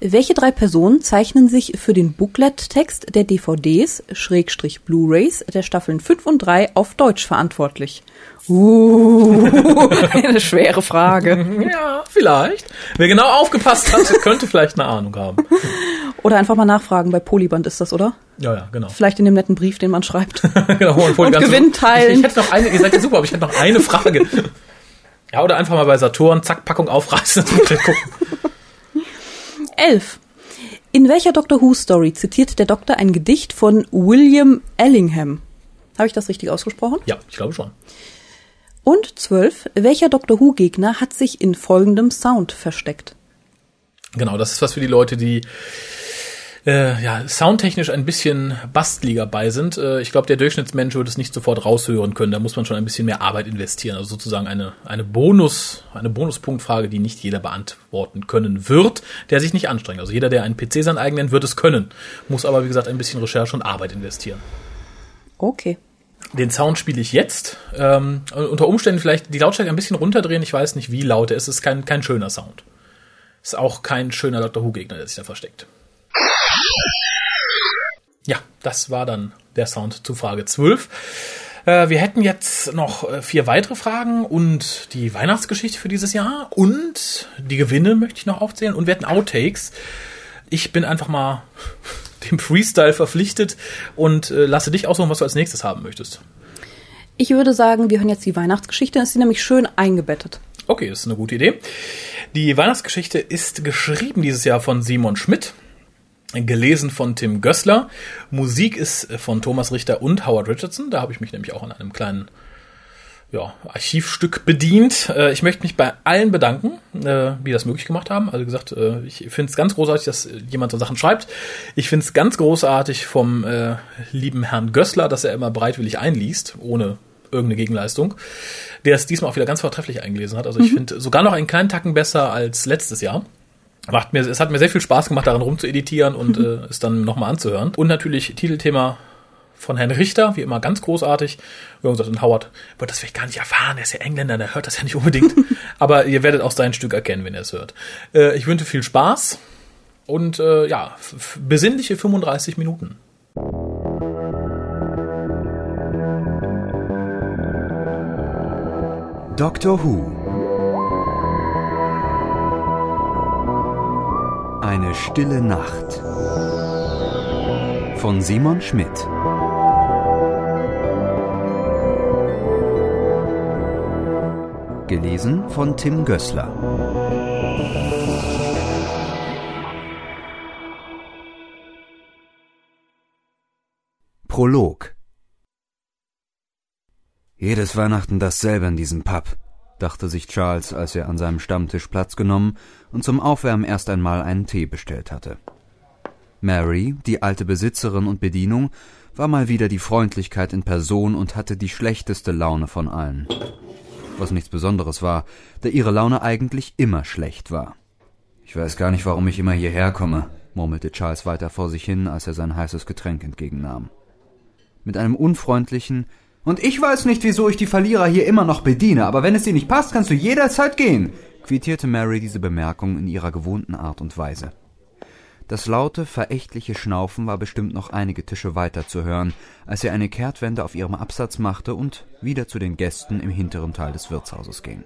Welche drei Personen zeichnen sich für den Booklet-Text der DVDs, Schrägstrich Blu-Rays, der Staffeln 5 und 3 auf Deutsch verantwortlich? Uh, eine schwere Frage. Ja, vielleicht. Wer genau aufgepasst hat, könnte vielleicht eine Ahnung haben. Oder einfach mal nachfragen, bei Polyband ist das, oder? Ja, ja, genau. Vielleicht in dem netten Brief, den man schreibt. genau und Und Gewinn teilen. Ich, ich hätte noch eine, ihr seid ja super, aber ich hätte noch eine Frage. Ja, oder einfach mal bei Saturn, zack, Packung aufreißen. 11. In welcher Doctor Who Story zitiert der Doktor ein Gedicht von William Ellingham? Habe ich das richtig ausgesprochen? Ja, ich glaube schon. Und 12. Welcher Doctor Who Gegner hat sich in folgendem Sound versteckt? Genau, das ist was für die Leute, die äh, ja, soundtechnisch ein bisschen bastliger bei sind. Äh, ich glaube, der Durchschnittsmensch würde es nicht sofort raushören können. Da muss man schon ein bisschen mehr Arbeit investieren. Also sozusagen eine, eine Bonus, eine Bonuspunktfrage, die nicht jeder beantworten können wird, der sich nicht anstrengt. Also jeder, der einen PC sein eigen nennt, wird es können. Muss aber, wie gesagt, ein bisschen Recherche und Arbeit investieren. Okay. Den Sound spiele ich jetzt. Ähm, unter Umständen vielleicht die Lautstärke ein bisschen runterdrehen. Ich weiß nicht, wie laut er ist. Es ist kein, kein schöner Sound. Ist auch kein schöner Doctor Who-Gegner, der sich da versteckt. Ja, das war dann der Sound zu Frage 12. Äh, wir hätten jetzt noch äh, vier weitere Fragen und die Weihnachtsgeschichte für dieses Jahr und die Gewinne möchte ich noch aufzählen und wir hätten Outtakes. Ich bin einfach mal dem Freestyle verpflichtet und äh, lasse dich aussuchen, was du als nächstes haben möchtest. Ich würde sagen, wir hören jetzt die Weihnachtsgeschichte. Ist sie nämlich schön eingebettet. Okay, das ist eine gute Idee. Die Weihnachtsgeschichte ist geschrieben dieses Jahr von Simon Schmidt, gelesen von Tim Gößler. Musik ist von Thomas Richter und Howard Richardson. Da habe ich mich nämlich auch an einem kleinen ja, Archivstück bedient. Äh, Ich möchte mich bei allen bedanken, äh, die das möglich gemacht haben. Also gesagt, äh, ich finde es ganz großartig, dass jemand so Sachen schreibt. Ich finde es ganz großartig vom äh, lieben Herrn Gößler, dass er immer bereitwillig einliest, ohne irgendeine Gegenleistung, der es diesmal auch wieder ganz vortrefflich eingelesen hat. Also ich finde sogar noch einen kleinen Tacken besser als letztes Jahr. Macht mir, es hat mir sehr viel Spaß gemacht, daran rumzueditieren und äh, es dann nochmal anzuhören. Und natürlich Titelthema von Herrn Richter, wie immer ganz großartig. Wie gesagt, und Howard wird das vielleicht gar nicht erfahren, er ist ja Engländer, der hört das ja nicht unbedingt. Aber ihr werdet auch sein Stück erkennen, wenn ihr es hört. Äh, ich wünsche viel Spaß und äh, ja, besinnliche 35 Minuten. Doctor Who. Eine stille Nacht. Von Simon Schmidt. Gelesen von Tim Gößler. Prolog Jedes Weihnachten dasselbe in diesem Pub, dachte sich Charles, als er an seinem Stammtisch Platz genommen und zum Aufwärmen erst einmal einen Tee bestellt hatte. Mary, die alte Besitzerin und Bedienung, war mal wieder die Freundlichkeit in Person und hatte die schlechteste Laune von allen. Was nichts Besonderes war, da ihre Laune eigentlich immer schlecht war. Ich weiß gar nicht, warum ich immer hierher komme, murmelte Charles weiter vor sich hin, als er sein heißes Getränk entgegennahm. Mit einem unfreundlichen Und ich weiß nicht, wieso ich die Verlierer hier immer noch bediene, aber wenn es dir nicht passt, kannst du jederzeit gehen, quittierte Mary diese Bemerkung in ihrer gewohnten Art und Weise. Das laute, verächtliche Schnaufen war bestimmt noch einige Tische weiter zu hören, als er eine Kehrtwende auf ihrem Absatz machte und wieder zu den Gästen im hinteren Teil des Wirtshauses ging.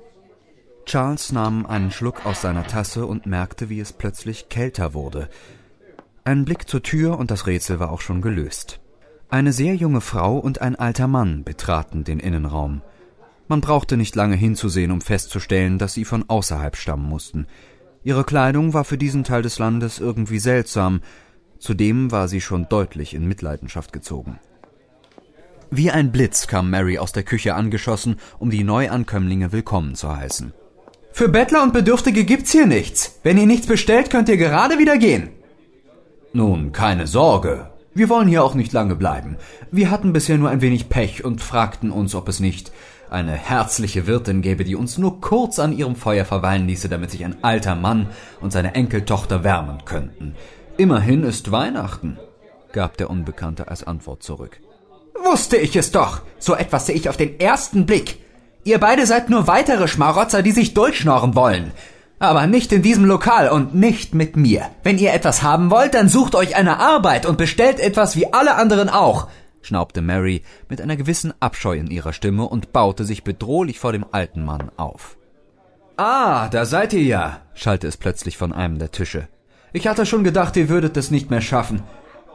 Charles nahm einen Schluck aus seiner Tasse und merkte, wie es plötzlich kälter wurde. Ein Blick zur Tür und das Rätsel war auch schon gelöst. Eine sehr junge Frau und ein alter Mann betraten den Innenraum. Man brauchte nicht lange hinzusehen, um festzustellen, dass sie von außerhalb stammen mussten. Ihre Kleidung war für diesen Teil des Landes irgendwie seltsam, zudem war sie schon deutlich in Mitleidenschaft gezogen. Wie ein Blitz kam Mary aus der Küche angeschossen, um die Neuankömmlinge willkommen zu heißen. Für Bettler und Bedürftige gibt's hier nichts. Wenn ihr nichts bestellt, könnt ihr gerade wieder gehen. Nun, keine Sorge. Wir wollen hier auch nicht lange bleiben. Wir hatten bisher nur ein wenig Pech und fragten uns, ob es nicht eine herzliche Wirtin gäbe, die uns nur kurz an ihrem Feuer verweilen ließe, damit sich ein alter Mann und seine Enkeltochter wärmen könnten. Immerhin ist Weihnachten, gab der Unbekannte als Antwort zurück. Wusste ich es doch. So etwas sehe ich auf den ersten Blick. Ihr beide seid nur weitere Schmarotzer, die sich durchschnorren wollen. Aber nicht in diesem Lokal und nicht mit mir. Wenn ihr etwas haben wollt, dann sucht euch eine Arbeit und bestellt etwas wie alle anderen auch, schnaubte Mary mit einer gewissen Abscheu in ihrer Stimme und baute sich bedrohlich vor dem alten Mann auf. Ah, da seid ihr ja, schallte es plötzlich von einem der Tische. Ich hatte schon gedacht, ihr würdet es nicht mehr schaffen.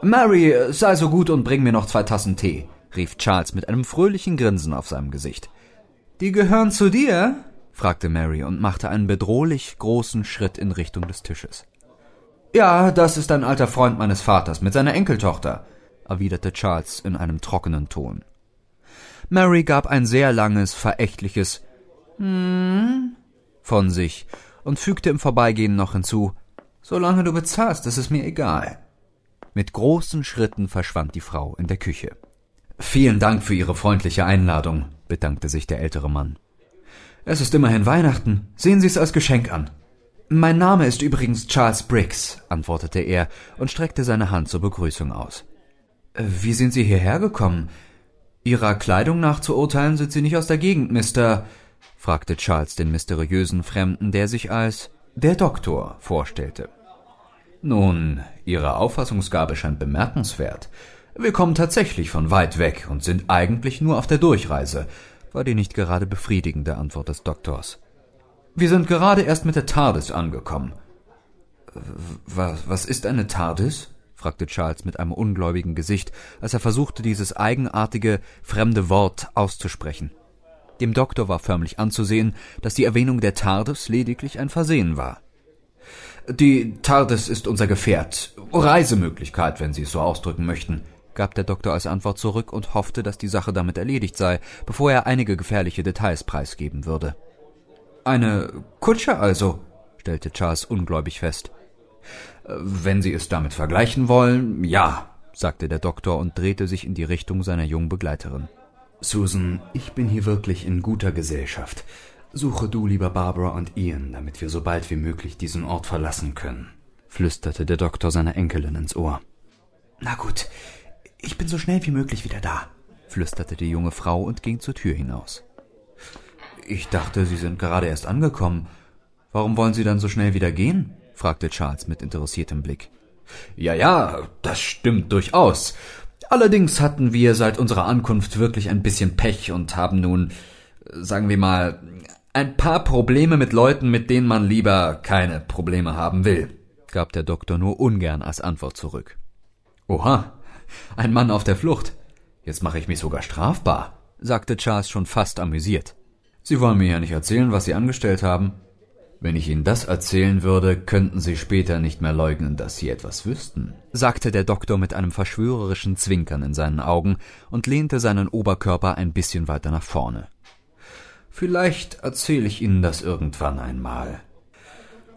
Mary, sei so gut und bring mir noch zwei Tassen Tee, rief Charles mit einem fröhlichen Grinsen auf seinem Gesicht. Die gehören zu dir? Fragte Mary und machte einen bedrohlich großen Schritt in Richtung des Tisches. Ja, das ist ein alter Freund meines Vaters mit seiner Enkeltochter, erwiderte Charles in einem trockenen Ton. Mary gab ein sehr langes, verächtliches Hm von sich und fügte im Vorbeigehen noch hinzu Solange du bezahlst, ist es mir egal. Mit großen Schritten verschwand die Frau in der Küche. Vielen Dank für Ihre freundliche Einladung, bedankte sich der ältere Mann. Es ist immerhin Weihnachten. Sehen Sie es als Geschenk an. Mein Name ist übrigens Charles Briggs, antwortete er und streckte seine Hand zur Begrüßung aus. Äh, wie sind Sie hierher gekommen? Ihrer Kleidung nach zu urteilen sind Sie nicht aus der Gegend, Mister, fragte Charles den mysteriösen Fremden, der sich als der Doktor vorstellte. Nun, Ihre Auffassungsgabe scheint bemerkenswert. Wir kommen tatsächlich von weit weg und sind eigentlich nur auf der Durchreise, war die nicht gerade befriedigende Antwort des Doktors. Wir sind gerade erst mit der TARDIS angekommen. Was, was ist eine TARDIS? fragte Charles mit einem ungläubigen Gesicht, als er versuchte, dieses eigenartige, fremde Wort auszusprechen. Dem Doktor war förmlich anzusehen, dass die Erwähnung der TARDIS lediglich ein Versehen war. Die TARDIS ist unser Gefährt, Reisemöglichkeit, wenn Sie es so ausdrücken möchten, gab der Doktor als Antwort zurück und hoffte, dass die Sache damit erledigt sei, bevor er einige gefährliche Details preisgeben würde. Eine Kutsche also, stellte Charles ungläubig fest. Wenn Sie es damit vergleichen wollen, ja, sagte der Doktor und drehte sich in die Richtung seiner jungen Begleiterin. Susan, ich bin hier wirklich in guter Gesellschaft. Suche du lieber Barbara und Ian, damit wir so bald wie möglich diesen Ort verlassen können, flüsterte der Doktor seiner Enkelin ins Ohr. Na gut, ich bin so schnell wie möglich wieder da, flüsterte die junge Frau und ging zur Tür hinaus. Ich dachte, Sie sind gerade erst angekommen. Warum wollen Sie dann so schnell wieder gehen? fragte Charles mit interessiertem Blick. Ja, ja, das stimmt durchaus. Allerdings hatten wir seit unserer Ankunft wirklich ein bisschen Pech und haben nun, sagen wir mal, ein paar Probleme mit Leuten, mit denen man lieber keine Probleme haben will, gab der Doktor nur ungern als Antwort zurück. Oha, ein Mann auf der Flucht. Jetzt mache ich mich sogar strafbar, sagte Charles schon fast amüsiert. Sie wollen mir ja nicht erzählen, was Sie angestellt haben. Wenn ich Ihnen das erzählen würde, könnten Sie später nicht mehr leugnen, dass Sie etwas wüssten, sagte der Doktor mit einem verschwörerischen Zwinkern in seinen Augen und lehnte seinen Oberkörper ein bisschen weiter nach vorne. Vielleicht erzähle ich Ihnen das irgendwann einmal.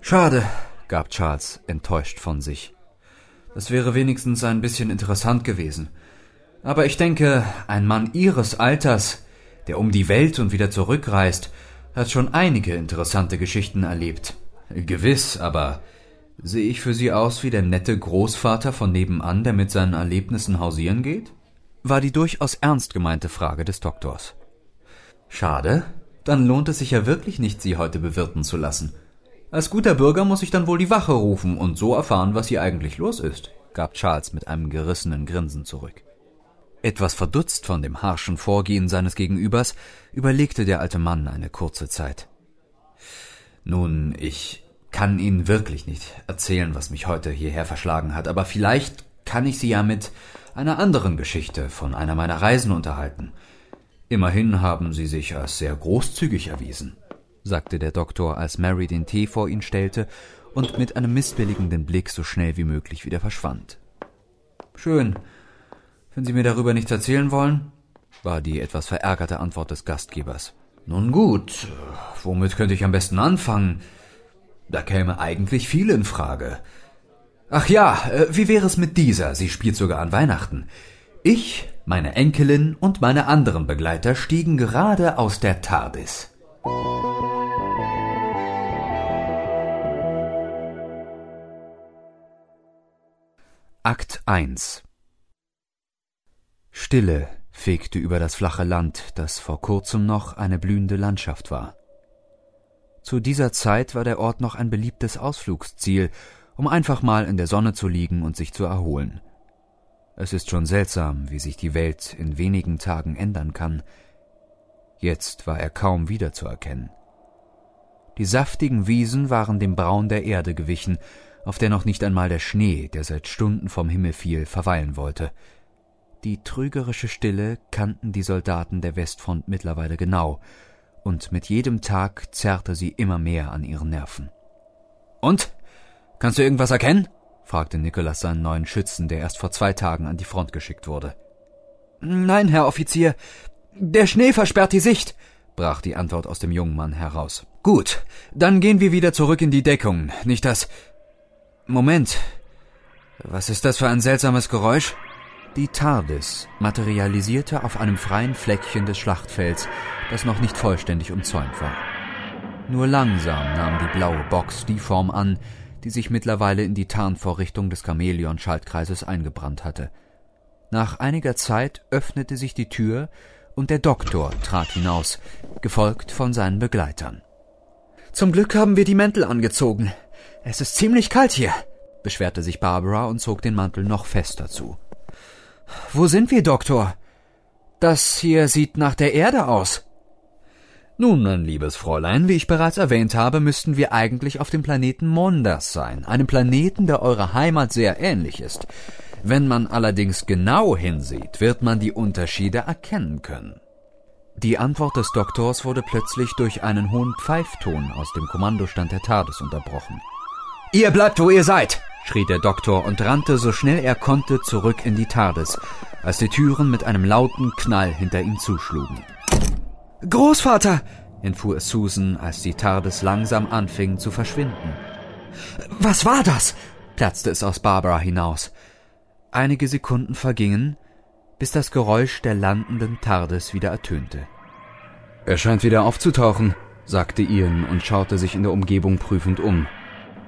Schade, gab Charles enttäuscht von sich. Das wäre wenigstens ein bisschen interessant gewesen. Aber ich denke, ein Mann Ihres Alters, der um die Welt und wieder zurückreist, hat schon einige interessante Geschichten erlebt. Gewiss, aber sehe ich für Sie aus wie der nette Großvater von nebenan, der mit seinen Erlebnissen hausieren geht? war die durchaus ernst gemeinte Frage des Doktors. Schade, dann lohnt es sich ja wirklich nicht, Sie heute bewirten zu lassen. Als guter Bürger muss ich dann wohl die Wache rufen und so erfahren, was hier eigentlich los ist, gab Charles mit einem gerissenen Grinsen zurück. Etwas verdutzt von dem harschen Vorgehen seines Gegenübers, überlegte der alte Mann eine kurze Zeit. Nun, ich kann Ihnen wirklich nicht erzählen, was mich heute hierher verschlagen hat, aber vielleicht kann ich Sie ja mit einer anderen Geschichte von einer meiner Reisen unterhalten. Immerhin haben Sie sich als sehr großzügig erwiesen, sagte der Doktor, als Mary den Tee vor ihn stellte und mit einem missbilligenden Blick so schnell wie möglich wieder verschwand. Schön, wenn Sie mir darüber nichts erzählen wollen, war die etwas verärgerte Antwort des Gastgebers. Nun gut, womit könnte ich am besten anfangen? Da käme eigentlich viel in Frage. Ach ja, äh, wie wäre es mit dieser? Sie spielt sogar an Weihnachten. Ich, meine Enkelin und meine anderen Begleiter stiegen gerade aus der TARDIS. Akt 1 Stille fegte über das flache Land, das vor kurzem noch eine blühende Landschaft war. Zu dieser Zeit war der Ort noch ein beliebtes Ausflugsziel, um einfach mal in der Sonne zu liegen und sich zu erholen. Es ist schon seltsam, wie sich die Welt in wenigen Tagen ändern kann. Jetzt war er kaum wiederzuerkennen. Die saftigen Wiesen waren dem Braun der Erde gewichen, auf der noch nicht einmal der Schnee, der seit Stunden vom Himmel fiel, verweilen wollte. Die trügerische Stille kannten die Soldaten der Westfront mittlerweile genau, und mit jedem Tag zerrte sie immer mehr an ihren Nerven. Und? Kannst du irgendwas erkennen? fragte Nicholas seinen neuen Schützen, der erst vor zwei Tagen an die Front geschickt wurde. Nein, Herr Offizier, der Schnee versperrt die Sicht, brach die Antwort aus dem jungen Mann heraus. Gut, dann gehen wir wieder zurück in die Deckung, nicht das. Moment. Was ist das für ein seltsames Geräusch? Die TARDIS materialisierte auf einem freien Fleckchen des Schlachtfelds, das noch nicht vollständig umzäunt war. Nur langsam nahm die blaue Box die Form an, die sich mittlerweile in die Tarnvorrichtung des Chamäleon-Schaltkreises eingebrannt hatte. Nach einiger Zeit öffnete sich die Tür und der Doktor trat hinaus, gefolgt von seinen Begleitern. Zum Glück haben wir die Mäntel angezogen. Es ist ziemlich kalt hier, beschwerte sich Barbara und zog den Mantel noch fester zu. Wo sind wir, Doktor? Das hier sieht nach der Erde aus. Nun, mein liebes Fräulein, wie ich bereits erwähnt habe, müssten wir eigentlich auf dem Planeten Mondas sein, einem Planeten, der eurer Heimat sehr ähnlich ist. Wenn man allerdings genau hinsieht, wird man die Unterschiede erkennen können. Die Antwort des Doktors wurde plötzlich durch einen hohen Pfeifton aus dem Kommandostand der TARDIS unterbrochen. Ihr bleibt, wo ihr seid! schrie der Doktor und rannte so schnell er konnte zurück in die TARDIS, als die Türen mit einem lauten Knall hinter ihm zuschlugen. Großvater! entfuhr es Susan, als die TARDIS langsam anfing zu verschwinden. Was war das? platzte es aus Barbara hinaus. Einige Sekunden vergingen, bis das Geräusch der landenden TARDIS wieder ertönte. Er scheint wieder aufzutauchen, sagte Ian und schaute sich in der Umgebung prüfend um.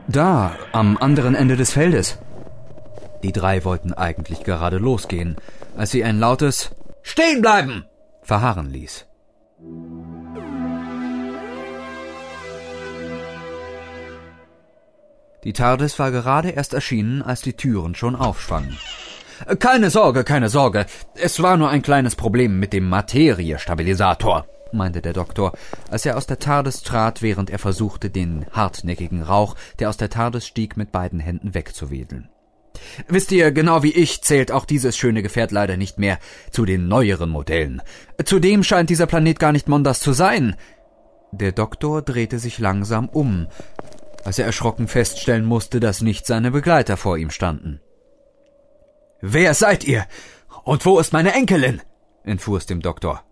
Da, am anderen Ende des Feldes. Die drei wollten eigentlich gerade losgehen, als sie ein lautes Stehen bleiben verharren ließ. Die TARDIS war gerade erst erschienen, als die Türen schon aufschwangen. Keine Sorge, keine Sorge. Es war nur ein kleines Problem mit dem Materiestabilisator meinte der Doktor, als er aus der TARDIS trat, während er versuchte, den hartnäckigen Rauch, der aus der TARDIS stieg, mit beiden Händen wegzuwedeln. Wisst ihr, genau wie ich zählt auch dieses schöne Gefährt leider nicht mehr zu den neueren Modellen. Zudem scheint dieser Planet gar nicht Mondas zu sein. Der Doktor drehte sich langsam um, als er erschrocken feststellen musste, dass nicht seine Begleiter vor ihm standen. Wer seid ihr? Und wo ist meine Enkelin? entfuhr es dem Doktor.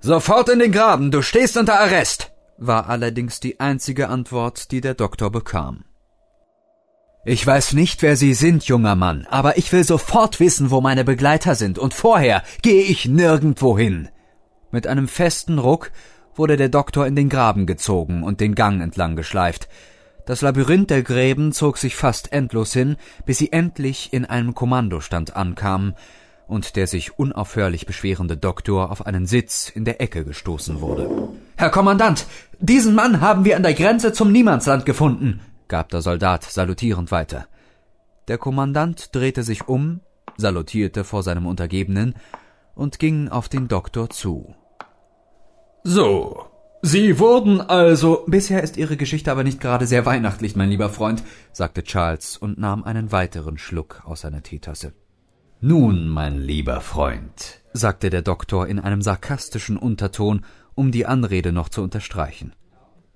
Sofort in den Graben, du stehst unter Arrest, war allerdings die einzige Antwort, die der Doktor bekam. Ich weiß nicht, wer Sie sind, junger Mann, aber ich will sofort wissen, wo meine Begleiter sind, und vorher gehe ich nirgendwo hin. Mit einem festen Ruck wurde der Doktor in den Graben gezogen und den Gang entlang geschleift. Das Labyrinth der Gräben zog sich fast endlos hin, bis sie endlich in einem Kommandostand ankamen und der sich unaufhörlich beschwerende Doktor auf einen Sitz in der Ecke gestoßen wurde. Herr Kommandant, diesen Mann haben wir an der Grenze zum Niemandsland gefunden, gab der Soldat salutierend weiter. Der Kommandant drehte sich um, salutierte vor seinem Untergebenen und ging auf den Doktor zu. So, Sie wurden also. Bisher ist Ihre Geschichte aber nicht gerade sehr weihnachtlich, mein lieber Freund, sagte Charles und nahm einen weiteren Schluck aus seiner Teetasse. Nun, mein lieber Freund, sagte der Doktor in einem sarkastischen Unterton, um die Anrede noch zu unterstreichen.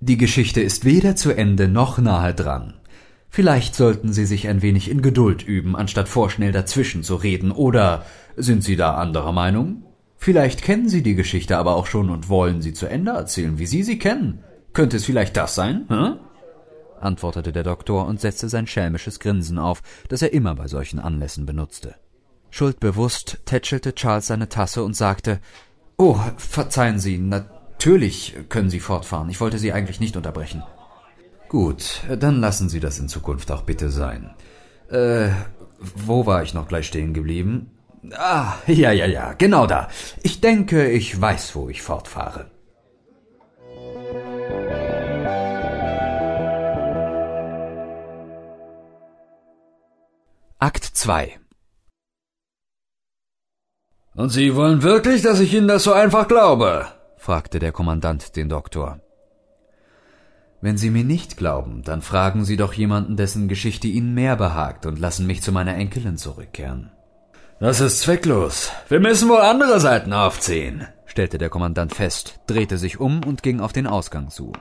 Die Geschichte ist weder zu Ende noch nahe dran. Vielleicht sollten Sie sich ein wenig in Geduld üben, anstatt vorschnell dazwischen zu reden, oder sind Sie da anderer Meinung? Vielleicht kennen Sie die Geschichte aber auch schon und wollen sie zu Ende erzählen, wie Sie sie kennen. Könnte es vielleicht das sein, hä? antwortete der Doktor und setzte sein schelmisches Grinsen auf, das er immer bei solchen Anlässen benutzte. Schuldbewusst tätschelte Charles seine Tasse und sagte Oh, verzeihen Sie, Natürlich können Sie fortfahren. Ich wollte Sie eigentlich nicht unterbrechen. Gut, dann lassen Sie das in Zukunft auch bitte sein. Äh, wo war ich noch gleich stehen geblieben? Ah, ja, ja, ja, genau da. Ich denke, ich weiß, wo ich fortfahre. Akt 2 Und Sie wollen wirklich, dass ich Ihnen das so einfach glaube? fragte der Kommandant den Doktor. Wenn Sie mir nicht glauben, dann fragen Sie doch jemanden, dessen Geschichte Ihnen mehr behagt, und lassen mich zu meiner Enkelin zurückkehren. Das ist zwecklos. Wir müssen wohl andere Seiten aufziehen, stellte der Kommandant fest, drehte sich um und ging auf den Ausgang zu.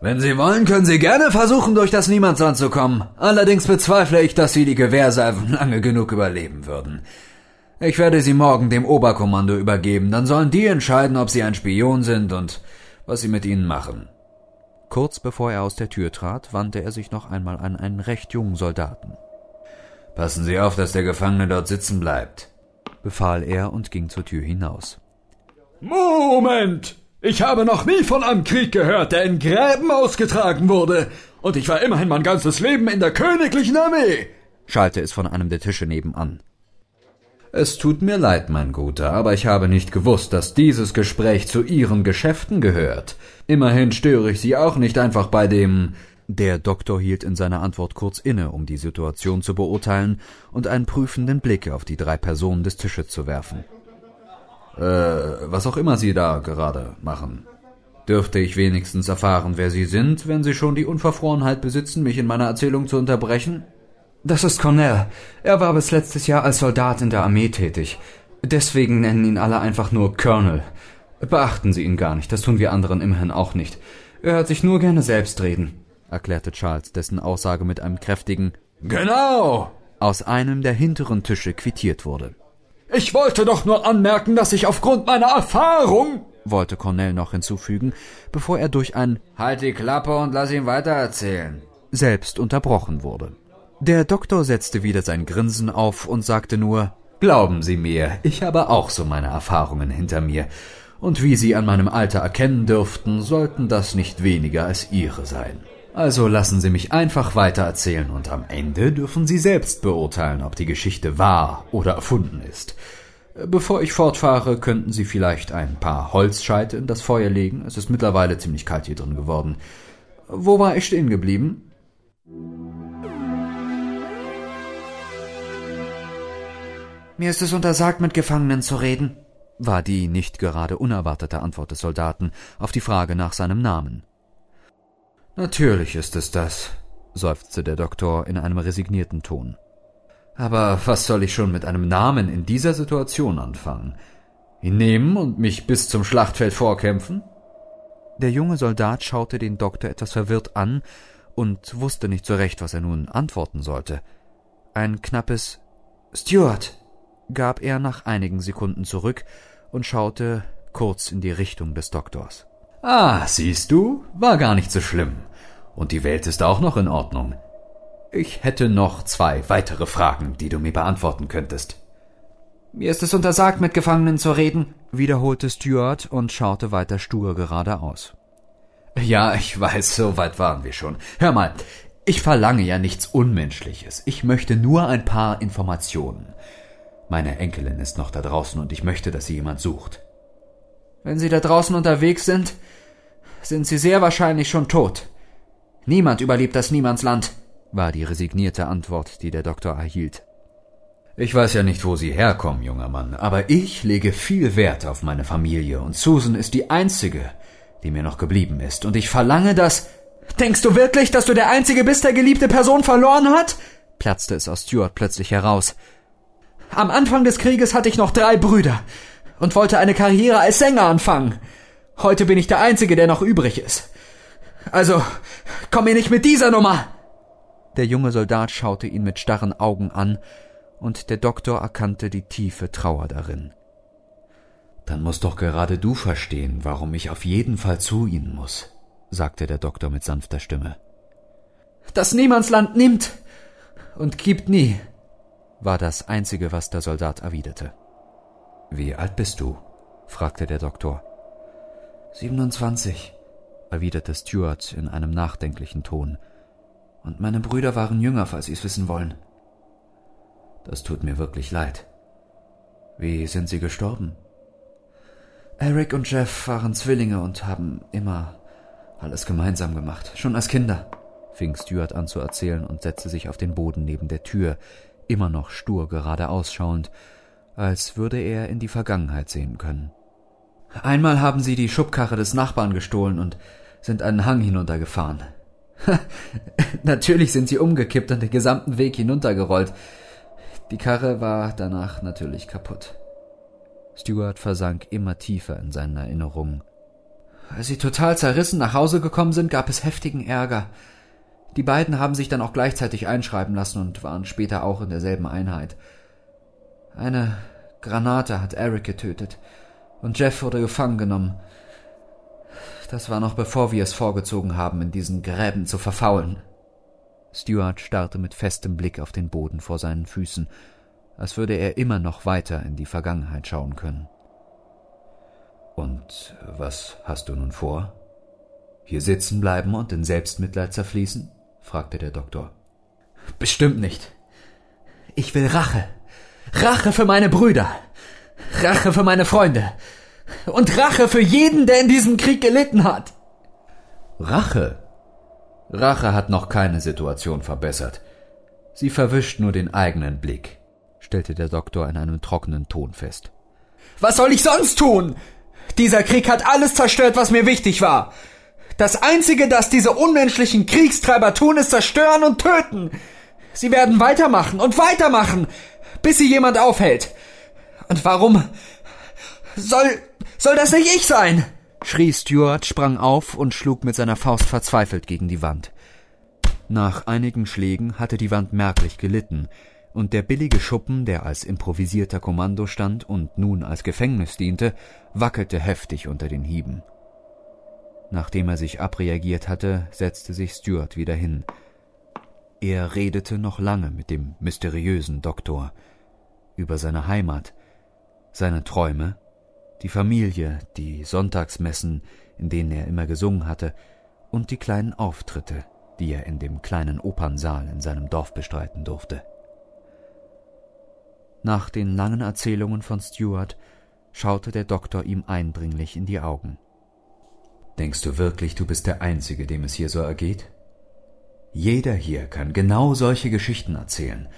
Wenn Sie wollen, können Sie gerne versuchen, durch das Niemandsland zu kommen. Allerdings bezweifle ich, dass Sie die Gewehrsalven lange genug überleben würden. Ich werde sie morgen dem Oberkommando übergeben, dann sollen die entscheiden, ob sie ein Spion sind und was sie mit ihnen machen. Kurz bevor er aus der Tür trat, wandte er sich noch einmal an einen recht jungen Soldaten. Passen Sie auf, dass der Gefangene dort sitzen bleibt, befahl er und ging zur Tür hinaus. Moment! Ich habe noch nie von einem Krieg gehört, der in Gräben ausgetragen wurde, und ich war immerhin mein ganzes Leben in der königlichen Armee, schallte es von einem der Tische nebenan. Es tut mir leid, mein Guter, aber ich habe nicht gewusst, dass dieses Gespräch zu Ihren Geschäften gehört. Immerhin störe ich Sie auch nicht einfach bei dem. Der Doktor hielt in seiner Antwort kurz inne, um die Situation zu beurteilen und einen prüfenden Blick auf die drei Personen des Tisches zu werfen. Äh, was auch immer Sie da gerade machen. Dürfte ich wenigstens erfahren, wer Sie sind, wenn Sie schon die Unverfrorenheit besitzen, mich in meiner Erzählung zu unterbrechen? Das ist Cornell. Er war bis letztes Jahr als Soldat in der Armee tätig. Deswegen nennen ihn alle einfach nur Colonel. Beachten Sie ihn gar nicht, das tun wir anderen immerhin auch nicht. Er hört sich nur gerne selbst reden, erklärte Charles, dessen Aussage mit einem kräftigen Genau aus einem der hinteren Tische quittiert wurde. Ich wollte doch nur anmerken, dass ich aufgrund meiner Erfahrung, wollte Cornell noch hinzufügen, bevor er durch ein Halt die Klappe und lass ihn weitererzählen selbst unterbrochen wurde. Der Doktor setzte wieder sein Grinsen auf und sagte nur Glauben Sie mir, ich habe auch so meine Erfahrungen hinter mir, und wie Sie an meinem Alter erkennen dürften, sollten das nicht weniger als Ihre sein. Also lassen Sie mich einfach weiter erzählen, und am Ende dürfen Sie selbst beurteilen, ob die Geschichte wahr oder erfunden ist. Bevor ich fortfahre, könnten Sie vielleicht ein paar Holzscheite in das Feuer legen. Es ist mittlerweile ziemlich kalt hier drin geworden. Wo war ich stehen geblieben? Mir ist es untersagt, mit Gefangenen zu reden, war die nicht gerade unerwartete Antwort des Soldaten auf die Frage nach seinem Namen. Natürlich ist es das, seufzte der Doktor in einem resignierten Ton. Aber was soll ich schon mit einem Namen in dieser Situation anfangen? Ihn nehmen und mich bis zum Schlachtfeld vorkämpfen? Der junge Soldat schaute den Doktor etwas verwirrt an und wusste nicht so recht, was er nun antworten sollte. Ein knappes Stuart gab er nach einigen Sekunden zurück und schaute kurz in die Richtung des Doktors. Ah, siehst du, war gar nicht so schlimm. Und die Welt ist auch noch in Ordnung. Ich hätte noch zwei weitere Fragen, die du mir beantworten könntest. Mir ist es untersagt, mit Gefangenen zu reden, wiederholte Stuart und schaute weiter stur geradeaus. Ja, ich weiß, so weit waren wir schon. Hör mal, ich verlange ja nichts Unmenschliches. Ich möchte nur ein paar Informationen. Meine Enkelin ist noch da draußen und ich möchte, dass sie jemand sucht. Wenn Sie da draußen unterwegs sind, sind Sie sehr wahrscheinlich schon tot. Niemand überlebt das Niemandsland, war die resignierte Antwort, die der Doktor erhielt. Ich weiß ja nicht, wo Sie herkommen, junger Mann, aber ich lege viel Wert auf meine Familie und Susan ist die einzige, die mir noch geblieben ist, und ich verlange, dass. Denkst du wirklich, dass du der Einzige bist, der geliebte Person verloren hat? platzte es aus Stuart plötzlich heraus. Am Anfang des Krieges hatte ich noch drei Brüder und wollte eine Karriere als Sänger anfangen. Heute bin ich der Einzige, der noch übrig ist. Also, komm mir nicht mit dieser Nummer! Der junge Soldat schaute ihn mit starren Augen an, und der Doktor erkannte die tiefe Trauer darin. Dann muss doch gerade du verstehen, warum ich auf jeden Fall zu ihnen muss, sagte der Doktor mit sanfter Stimme. Das Niemandsland nimmt und gibt nie, war das Einzige, was der Soldat erwiderte. Wie alt bist du? fragte der Doktor. 27, erwiderte Stuart in einem nachdenklichen Ton. Und meine Brüder waren jünger, falls Sie es wissen wollen. Das tut mir wirklich leid. Wie sind sie gestorben? Eric und Jeff waren Zwillinge und haben immer alles gemeinsam gemacht, schon als Kinder, fing Stuart an zu erzählen und setzte sich auf den Boden neben der Tür, immer noch stur geradeaus schauend, als würde er in die Vergangenheit sehen können. Einmal haben sie die Schubkarre des Nachbarn gestohlen und sind einen Hang hinuntergefahren. natürlich sind sie umgekippt und den gesamten Weg hinuntergerollt. Die Karre war danach natürlich kaputt. Stuart versank immer tiefer in seinen Erinnerungen. Als sie total zerrissen nach Hause gekommen sind, gab es heftigen Ärger. Die beiden haben sich dann auch gleichzeitig einschreiben lassen und waren später auch in derselben Einheit. Eine Granate hat Eric getötet und Jeff wurde gefangen genommen. Das war noch bevor wir es vorgezogen haben, in diesen Gräben zu verfaulen. Stuart starrte mit festem Blick auf den Boden vor seinen Füßen, als würde er immer noch weiter in die Vergangenheit schauen können. Und was hast du nun vor? Hier sitzen bleiben und in Selbstmitleid zerfließen? fragte der Doktor. Bestimmt nicht. Ich will Rache. Rache für meine Brüder. Rache für meine Freunde. Und Rache für jeden, der in diesem Krieg gelitten hat. Rache? Rache hat noch keine Situation verbessert. Sie verwischt nur den eigenen Blick, stellte der Doktor in einem trockenen Ton fest. Was soll ich sonst tun? Dieser Krieg hat alles zerstört, was mir wichtig war. Das Einzige, das diese unmenschlichen Kriegstreiber tun, ist zerstören und töten. Sie werden weitermachen und weitermachen, bis sie jemand aufhält. Und warum soll, soll das nicht ich sein? schrie Stuart, sprang auf und schlug mit seiner Faust verzweifelt gegen die Wand. Nach einigen Schlägen hatte die Wand merklich gelitten, und der billige Schuppen, der als improvisierter Kommando stand und nun als Gefängnis diente, wackelte heftig unter den Hieben. Nachdem er sich abreagiert hatte, setzte sich Stuart wieder hin. Er redete noch lange mit dem mysteriösen Doktor über seine Heimat, seine Träume die Familie, die Sonntagsmessen, in denen er immer gesungen hatte, und die kleinen Auftritte, die er in dem kleinen Opernsaal in seinem Dorf bestreiten durfte. Nach den langen Erzählungen von Stuart schaute der Doktor ihm eindringlich in die Augen. Denkst du wirklich, du bist der Einzige, dem es hier so ergeht? Jeder hier kann genau solche Geschichten erzählen,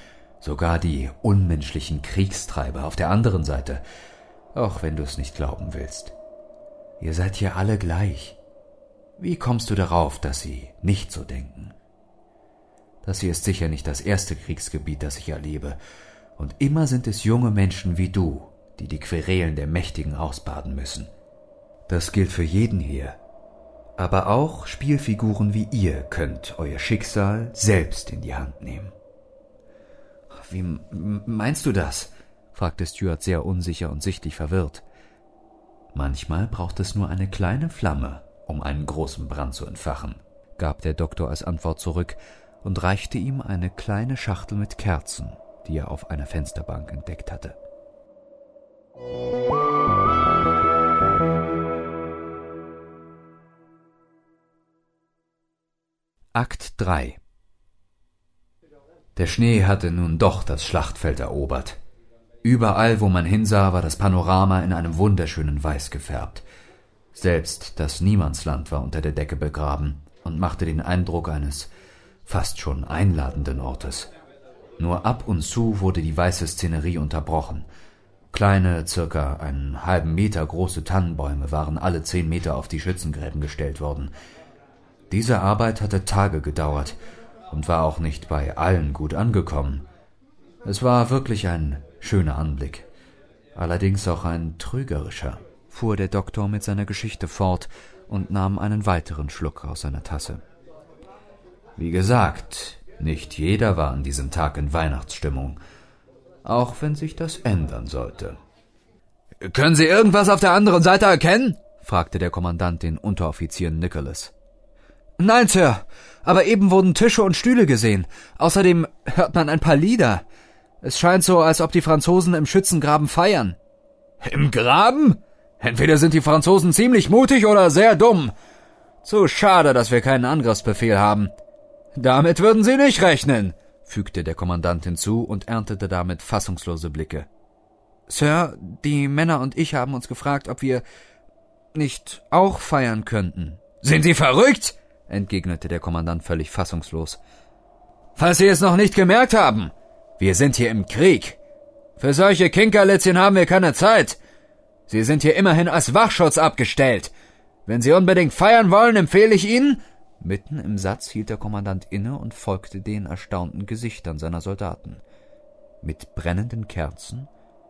sogar die unmenschlichen Kriegstreiber auf der anderen Seite, auch wenn du es nicht glauben willst. Ihr seid hier alle gleich. Wie kommst du darauf, dass sie nicht so denken? Das hier ist sicher nicht das erste Kriegsgebiet, das ich erlebe, und immer sind es junge Menschen wie du, die die Querelen der Mächtigen ausbaden müssen. Das gilt für jeden hier. Aber auch Spielfiguren wie ihr könnt euer Schicksal selbst in die Hand nehmen. Wie meinst du das? fragte Stuart sehr unsicher und sichtlich verwirrt. Manchmal braucht es nur eine kleine Flamme, um einen großen Brand zu entfachen, gab der Doktor als Antwort zurück und reichte ihm eine kleine Schachtel mit Kerzen, die er auf einer Fensterbank entdeckt hatte. Akt 3 Der Schnee hatte nun doch das Schlachtfeld erobert. Überall, wo man hinsah, war das Panorama in einem wunderschönen Weiß gefärbt. Selbst das Niemandsland war unter der Decke begraben und machte den Eindruck eines fast schon einladenden Ortes. Nur ab und zu wurde die weiße Szenerie unterbrochen. Kleine, circa einen halben Meter große Tannenbäume waren alle zehn Meter auf die Schützengräben gestellt worden. Diese Arbeit hatte Tage gedauert und war auch nicht bei allen gut angekommen. Es war wirklich ein schöner Anblick, allerdings auch ein trügerischer, fuhr der Doktor mit seiner Geschichte fort und nahm einen weiteren Schluck aus seiner Tasse. Wie gesagt, nicht jeder war an diesem Tag in Weihnachtsstimmung, auch wenn sich das ändern sollte. Können Sie irgendwas auf der anderen Seite erkennen? fragte der Kommandant den Unteroffizier Nicholas. Nein, Sir, aber eben wurden Tische und Stühle gesehen. Außerdem hört man ein paar Lieder. Es scheint so, als ob die Franzosen im Schützengraben feiern. Im Graben? Entweder sind die Franzosen ziemlich mutig oder sehr dumm. Zu schade, dass wir keinen Angriffsbefehl haben. Damit würden Sie nicht rechnen, fügte der Kommandant hinzu und erntete damit fassungslose Blicke. Sir, die Männer und ich haben uns gefragt, ob wir nicht auch feiern könnten. Sind Sie verrückt? Entgegnete der Kommandant völlig fassungslos. Falls Sie es noch nicht gemerkt haben, wir sind hier im Krieg. Für solche Kinkerlitzchen haben wir keine Zeit. Sie sind hier immerhin als Wachschutz abgestellt. Wenn Sie unbedingt feiern wollen, empfehle ich Ihnen. Mitten im Satz hielt der Kommandant inne und folgte den erstaunten Gesichtern seiner Soldaten. Mit brennenden Kerzen,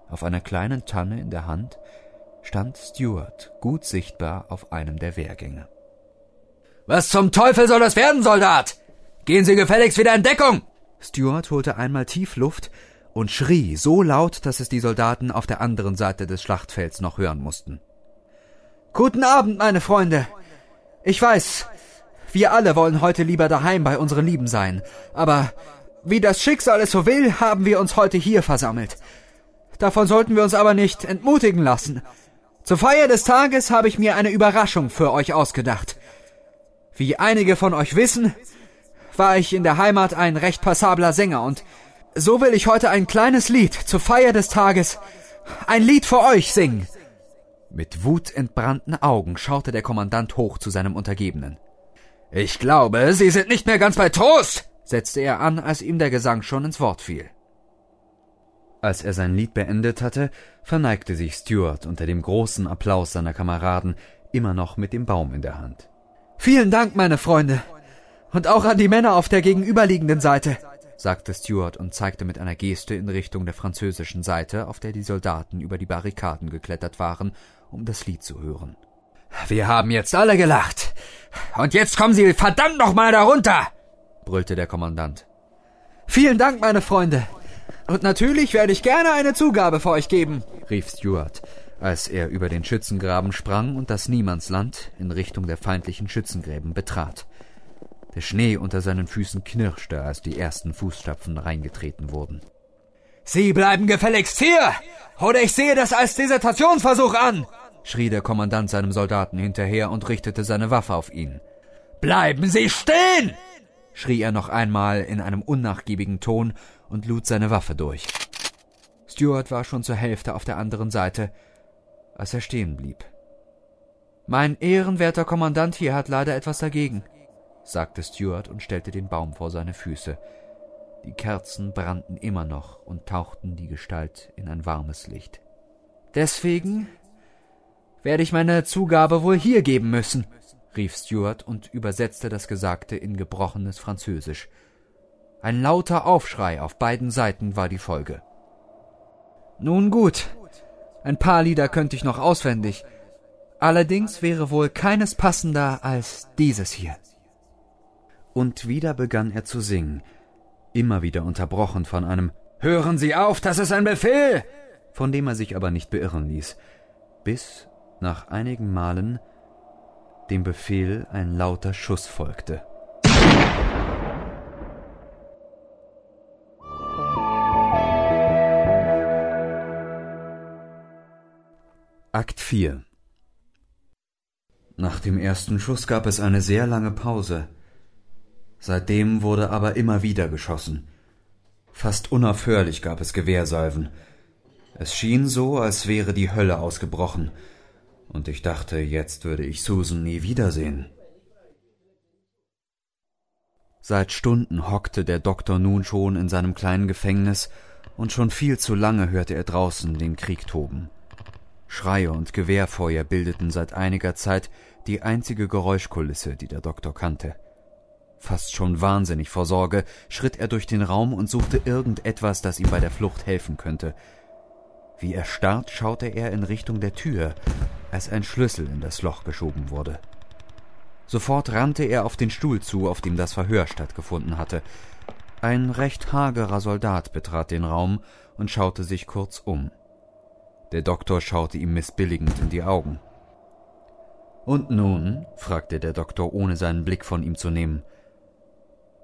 auf einer kleinen Tanne in der Hand, stand Stuart gut sichtbar auf einem der Wehrgänge. Was zum Teufel soll das werden, Soldat? Gehen Sie gefälligst wieder in Deckung! Stuart holte einmal tief Luft und schrie so laut, dass es die Soldaten auf der anderen Seite des Schlachtfelds noch hören mussten. Guten Abend, meine Freunde. Ich weiß, wir alle wollen heute lieber daheim bei unseren Lieben sein, aber wie das Schicksal es so will, haben wir uns heute hier versammelt. Davon sollten wir uns aber nicht entmutigen lassen. Zur Feier des Tages habe ich mir eine Überraschung für euch ausgedacht. Wie einige von euch wissen, war ich in der Heimat ein recht passabler Sänger und so will ich heute ein kleines Lied zur Feier des Tages, ein Lied für euch singen. Mit wutentbrannten Augen schaute der Kommandant hoch zu seinem Untergebenen. Ich glaube, Sie sind nicht mehr ganz bei Trost, setzte er an, als ihm der Gesang schon ins Wort fiel. Als er sein Lied beendet hatte, verneigte sich Stuart unter dem großen Applaus seiner Kameraden, immer noch mit dem Baum in der Hand. Vielen Dank, meine Freunde. Und auch an die Männer auf der gegenüberliegenden Seite, sagte Stuart und zeigte mit einer Geste in Richtung der französischen Seite, auf der die Soldaten über die Barrikaden geklettert waren, um das Lied zu hören. Wir haben jetzt alle gelacht. Und jetzt kommen Sie verdammt noch mal darunter, brüllte der Kommandant. Vielen Dank, meine Freunde. Und natürlich werde ich gerne eine Zugabe für euch geben, rief Stuart als er über den Schützengraben sprang und das Niemandsland in Richtung der feindlichen Schützengräben betrat. Der Schnee unter seinen Füßen knirschte, als die ersten Fußstapfen reingetreten wurden. Sie bleiben gefälligst hier, oder ich sehe das als Desertationsversuch an, schrie der Kommandant seinem Soldaten hinterher und richtete seine Waffe auf ihn. Bleiben Sie stehen! schrie er noch einmal in einem unnachgiebigen Ton und lud seine Waffe durch. Stuart war schon zur Hälfte auf der anderen Seite, als er stehen blieb. Mein ehrenwerter Kommandant hier hat leider etwas dagegen, sagte Stuart und stellte den Baum vor seine Füße. Die Kerzen brannten immer noch und tauchten die Gestalt in ein warmes Licht. Deswegen werde ich meine Zugabe wohl hier geben müssen, rief Stuart und übersetzte das Gesagte in gebrochenes Französisch. Ein lauter Aufschrei auf beiden Seiten war die Folge. Nun gut, ein paar Lieder könnte ich noch auswendig, Allerdings wäre wohl keines passender als dieses hier. Und wieder begann er zu singen, immer wieder unterbrochen von einem Hören Sie auf, das ist ein Befehl, von dem er sich aber nicht beirren ließ, bis nach einigen Malen dem Befehl ein lauter Schuss folgte. Akt 4 Nach dem ersten Schuss gab es eine sehr lange Pause. Seitdem wurde aber immer wieder geschossen. Fast unaufhörlich gab es Gewehrsalven. Es schien so, als wäre die Hölle ausgebrochen, und ich dachte, jetzt würde ich Susan nie wiedersehen. Seit Stunden hockte der Doktor nun schon in seinem kleinen Gefängnis, und schon viel zu lange hörte er draußen den Krieg toben. Schreie und Gewehrfeuer bildeten seit einiger Zeit die einzige Geräuschkulisse, die der Doktor kannte. Fast schon wahnsinnig vor Sorge schritt er durch den Raum und suchte irgendetwas, das ihm bei der Flucht helfen könnte. Wie erstarrt schaute er in Richtung der Tür, als ein Schlüssel in das Loch geschoben wurde. Sofort rannte er auf den Stuhl zu, auf dem das Verhör stattgefunden hatte. Ein recht hagerer Soldat betrat den Raum und schaute sich kurz um. Der Doktor schaute ihm missbilligend in die Augen. Und nun? fragte der Doktor, ohne seinen Blick von ihm zu nehmen.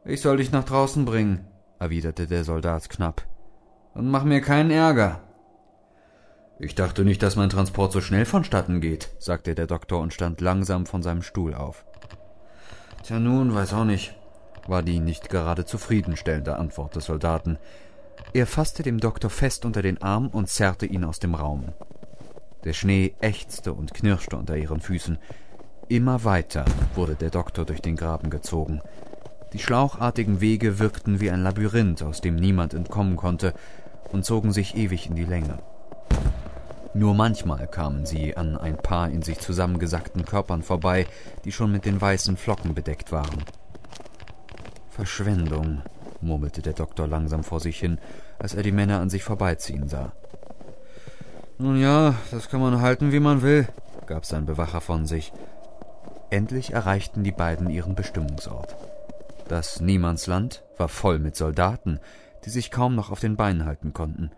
Ich soll dich nach draußen bringen, erwiderte der Soldat knapp. Und mach mir keinen Ärger. Ich dachte nicht, dass mein Transport so schnell vonstatten geht, sagte der Doktor und stand langsam von seinem Stuhl auf. Tja nun, weiß auch nicht, war die nicht gerade zufriedenstellende Antwort des Soldaten. Er fasste dem Doktor fest unter den Arm und zerrte ihn aus dem Raum. Der Schnee ächzte und knirschte unter ihren Füßen. Immer weiter wurde der Doktor durch den Graben gezogen. Die schlauchartigen Wege wirkten wie ein Labyrinth, aus dem niemand entkommen konnte, und zogen sich ewig in die Länge. Nur manchmal kamen sie an ein paar in sich zusammengesackten Körpern vorbei, die schon mit den weißen Flocken bedeckt waren. Verschwendung, murmelte der Doktor langsam vor sich hin, als er die Männer an sich vorbeiziehen sah. Nun ja, das kann man halten, wie man will, gab sein Bewacher von sich. Endlich erreichten die beiden ihren Bestimmungsort. Das Niemandsland war voll mit Soldaten, die sich kaum noch auf den Beinen halten konnten.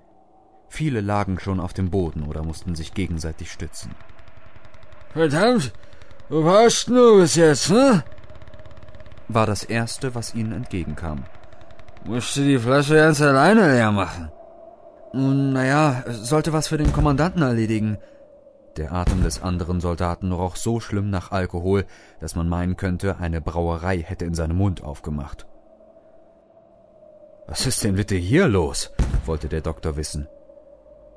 Viele lagen schon auf dem Boden oder mussten sich gegenseitig stützen. Verdammt, wo warst du bis jetzt, ne? war das Erste, was ihnen entgegenkam. Musste die Flasche ganz alleine leer machen. Nun, naja, sollte was für den Kommandanten erledigen, der Atem des anderen Soldaten roch so schlimm nach Alkohol, dass man meinen könnte, eine Brauerei hätte in seinem Mund aufgemacht. Was ist denn bitte hier los? wollte der Doktor wissen.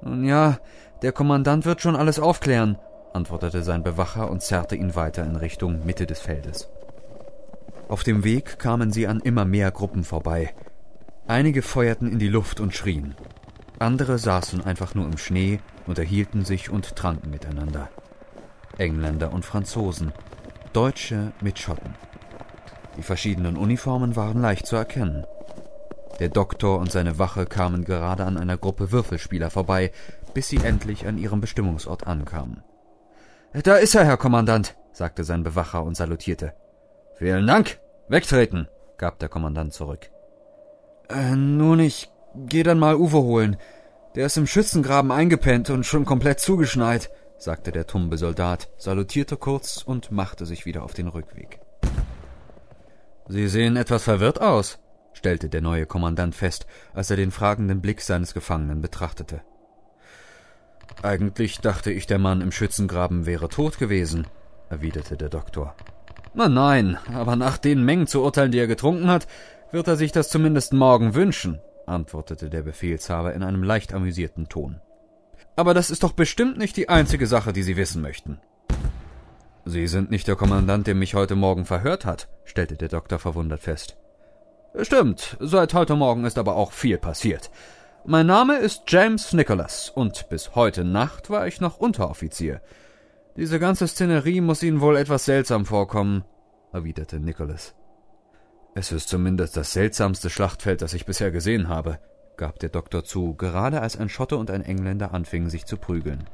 Nun ja, der Kommandant wird schon alles aufklären, antwortete sein Bewacher und zerrte ihn weiter in Richtung Mitte des Feldes. Auf dem Weg kamen sie an immer mehr Gruppen vorbei. Einige feuerten in die Luft und schrien. Andere saßen einfach nur im Schnee unterhielten sich und tranken miteinander. Engländer und Franzosen, Deutsche mit Schotten. Die verschiedenen Uniformen waren leicht zu erkennen. Der Doktor und seine Wache kamen gerade an einer Gruppe Würfelspieler vorbei, bis sie endlich an ihrem Bestimmungsort ankamen. Da ist er, Herr Kommandant, sagte sein Bewacher und salutierte. Vielen Dank. Wegtreten, gab der Kommandant zurück. Äh, nun, ich geh dann mal Uwe holen. Der ist im Schützengraben eingepennt und schon komplett zugeschneit, sagte der tumbe Soldat, salutierte kurz und machte sich wieder auf den Rückweg. Sie sehen etwas verwirrt aus, stellte der neue Kommandant fest, als er den fragenden Blick seines Gefangenen betrachtete. Eigentlich dachte ich, der Mann im Schützengraben wäre tot gewesen, erwiderte der Doktor. Na nein, aber nach den Mengen zu urteilen, die er getrunken hat, wird er sich das zumindest morgen wünschen, antwortete der Befehlshaber in einem leicht amüsierten Ton. Aber das ist doch bestimmt nicht die einzige Sache, die Sie wissen möchten. Sie sind nicht der Kommandant, der mich heute Morgen verhört hat, stellte der Doktor verwundert fest. Stimmt, seit heute Morgen ist aber auch viel passiert. Mein Name ist James Nicholas und bis heute Nacht war ich noch Unteroffizier. Diese ganze Szenerie muss Ihnen wohl etwas seltsam vorkommen, erwiderte Nicholas. Es ist zumindest das seltsamste Schlachtfeld, das ich bisher gesehen habe, gab der Doktor zu, gerade als ein Schotte und ein Engländer anfingen sich zu prügeln.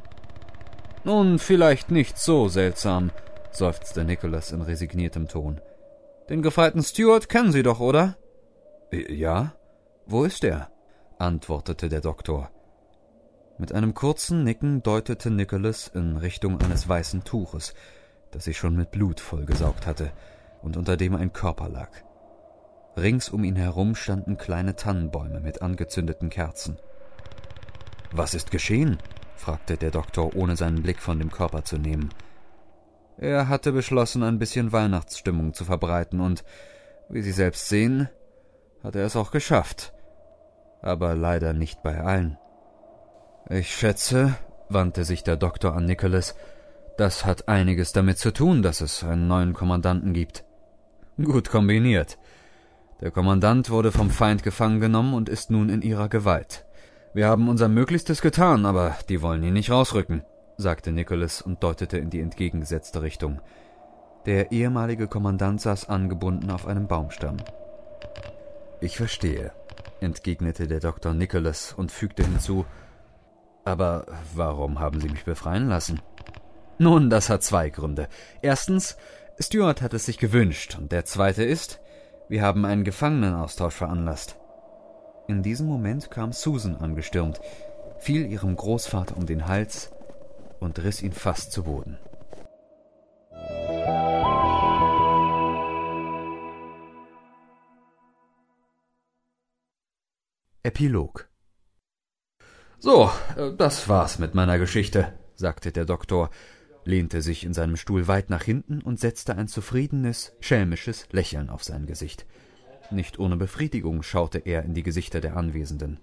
Nun, vielleicht nicht so seltsam, seufzte Nicholas in resigniertem Ton. Den Gefreiten Stuart kennen Sie doch, oder? Ja. Wo ist er? antwortete der Doktor. Mit einem kurzen Nicken deutete Nicholas in Richtung eines weißen Tuches, das sich schon mit Blut vollgesaugt hatte und unter dem ein Körper lag. Rings um ihn herum standen kleine Tannenbäume mit angezündeten Kerzen. Was ist geschehen? fragte der Doktor, ohne seinen Blick von dem Körper zu nehmen. Er hatte beschlossen, ein bisschen Weihnachtsstimmung zu verbreiten, und, wie Sie selbst sehen, hat er es auch geschafft. Aber leider nicht bei allen. Ich schätze, wandte sich der Doktor an Nicholas, das hat einiges damit zu tun, dass es einen neuen Kommandanten gibt. Gut kombiniert. Der Kommandant wurde vom Feind gefangen genommen und ist nun in ihrer Gewalt. Wir haben unser Möglichstes getan, aber die wollen ihn nicht rausrücken, sagte Nicholas und deutete in die entgegengesetzte Richtung. Der ehemalige Kommandant saß angebunden auf einem Baumstamm. Ich verstehe, entgegnete der Doktor Nicholas und fügte hinzu, aber warum haben Sie mich befreien lassen? Nun, das hat zwei Gründe. Erstens, Stuart hat es sich gewünscht, und der zweite ist, wir haben einen Gefangenenaustausch veranlasst. In diesem Moment kam Susan angestürmt, fiel ihrem Großvater um den Hals und riss ihn fast zu Boden. Epilog So, äh, das war's mit meiner Geschichte, sagte der Doktor lehnte sich in seinem Stuhl weit nach hinten und setzte ein zufriedenes, schelmisches Lächeln auf sein Gesicht. Nicht ohne Befriedigung schaute er in die Gesichter der Anwesenden.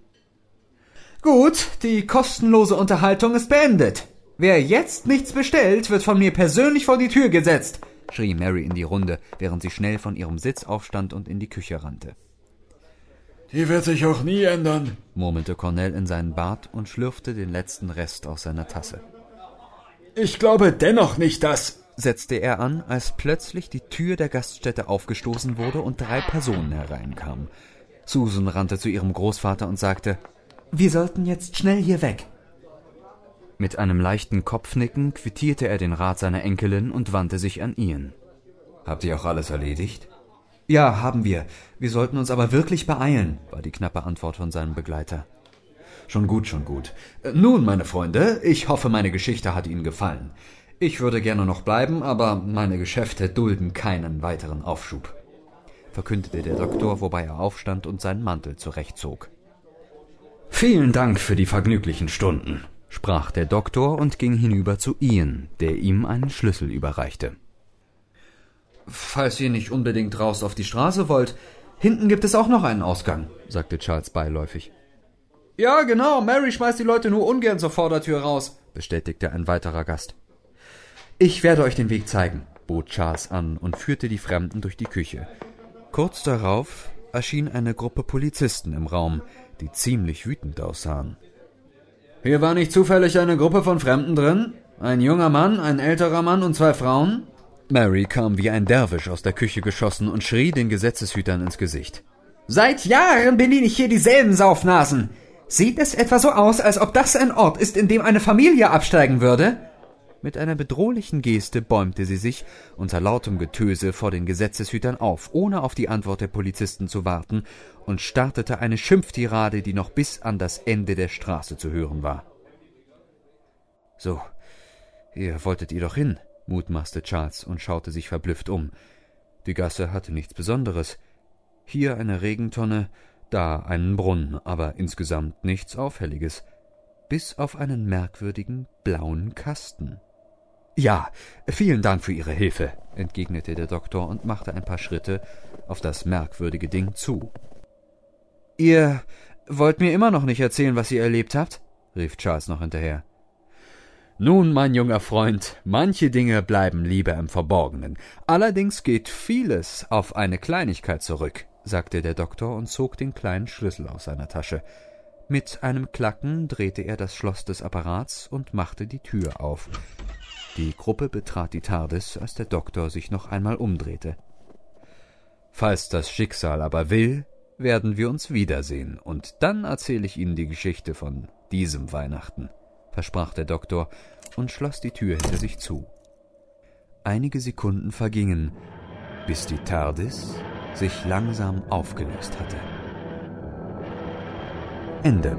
Gut, die kostenlose Unterhaltung ist beendet. Wer jetzt nichts bestellt, wird von mir persönlich vor die Tür gesetzt, schrie Mary in die Runde, während sie schnell von ihrem Sitz aufstand und in die Küche rannte. Die wird sich auch nie ändern, murmelte Cornell in seinen Bart und schlürfte den letzten Rest aus seiner Tasse. Ich glaube dennoch nicht, dass setzte er an, als plötzlich die Tür der Gaststätte aufgestoßen wurde und drei Personen hereinkamen. Susan rannte zu ihrem Großvater und sagte Wir sollten jetzt schnell hier weg. Mit einem leichten Kopfnicken quittierte er den Rat seiner Enkelin und wandte sich an Ian. Habt ihr auch alles erledigt? Ja, haben wir. Wir sollten uns aber wirklich beeilen, war die knappe Antwort von seinem Begleiter. Schon gut, schon gut. Nun, meine Freunde, ich hoffe, meine Geschichte hat Ihnen gefallen. Ich würde gerne noch bleiben, aber meine Geschäfte dulden keinen weiteren Aufschub, verkündete der Doktor, wobei er aufstand und seinen Mantel zurechtzog. Vielen Dank für die vergnüglichen Stunden, sprach der Doktor und ging hinüber zu Ian, der ihm einen Schlüssel überreichte. Falls ihr nicht unbedingt raus auf die Straße wollt, hinten gibt es auch noch einen Ausgang, sagte Charles beiläufig. Ja, genau, Mary schmeißt die Leute nur ungern zur Vordertür raus, bestätigte ein weiterer Gast. Ich werde euch den Weg zeigen, bot Charles an und führte die Fremden durch die Küche. Kurz darauf erschien eine Gruppe Polizisten im Raum, die ziemlich wütend aussahen. Hier war nicht zufällig eine Gruppe von Fremden drin? Ein junger Mann, ein älterer Mann und zwei Frauen? Mary kam wie ein Derwisch aus der Küche geschossen und schrie den Gesetzeshütern ins Gesicht. Seit Jahren bediene ich hier dieselben Saufnasen. Sieht es etwa so aus, als ob das ein Ort ist, in dem eine Familie absteigen würde? Mit einer bedrohlichen Geste bäumte sie sich unter lautem Getöse vor den Gesetzeshütern auf, ohne auf die Antwort der Polizisten zu warten, und startete eine Schimpftirade, die noch bis an das Ende der Straße zu hören war. So, hier wolltet ihr doch hin, mutmaßte Charles und schaute sich verblüfft um. Die Gasse hatte nichts Besonderes. Hier eine Regentonne, da einen Brunnen, aber insgesamt nichts Auffälliges, bis auf einen merkwürdigen blauen Kasten. Ja, vielen Dank für Ihre Hilfe, entgegnete der Doktor und machte ein paar Schritte auf das merkwürdige Ding zu. Ihr wollt mir immer noch nicht erzählen, was ihr erlebt habt? rief Charles noch hinterher. Nun, mein junger Freund, manche Dinge bleiben lieber im Verborgenen. Allerdings geht vieles auf eine Kleinigkeit zurück sagte der Doktor und zog den kleinen Schlüssel aus seiner Tasche. Mit einem Klacken drehte er das Schloss des Apparats und machte die Tür auf. Die Gruppe betrat die TARDIS, als der Doktor sich noch einmal umdrehte. Falls das Schicksal aber will, werden wir uns wiedersehen, und dann erzähle ich Ihnen die Geschichte von diesem Weihnachten, versprach der Doktor und schloss die Tür hinter sich zu. Einige Sekunden vergingen, bis die TARDIS sich langsam aufgelöst hatte. Ende.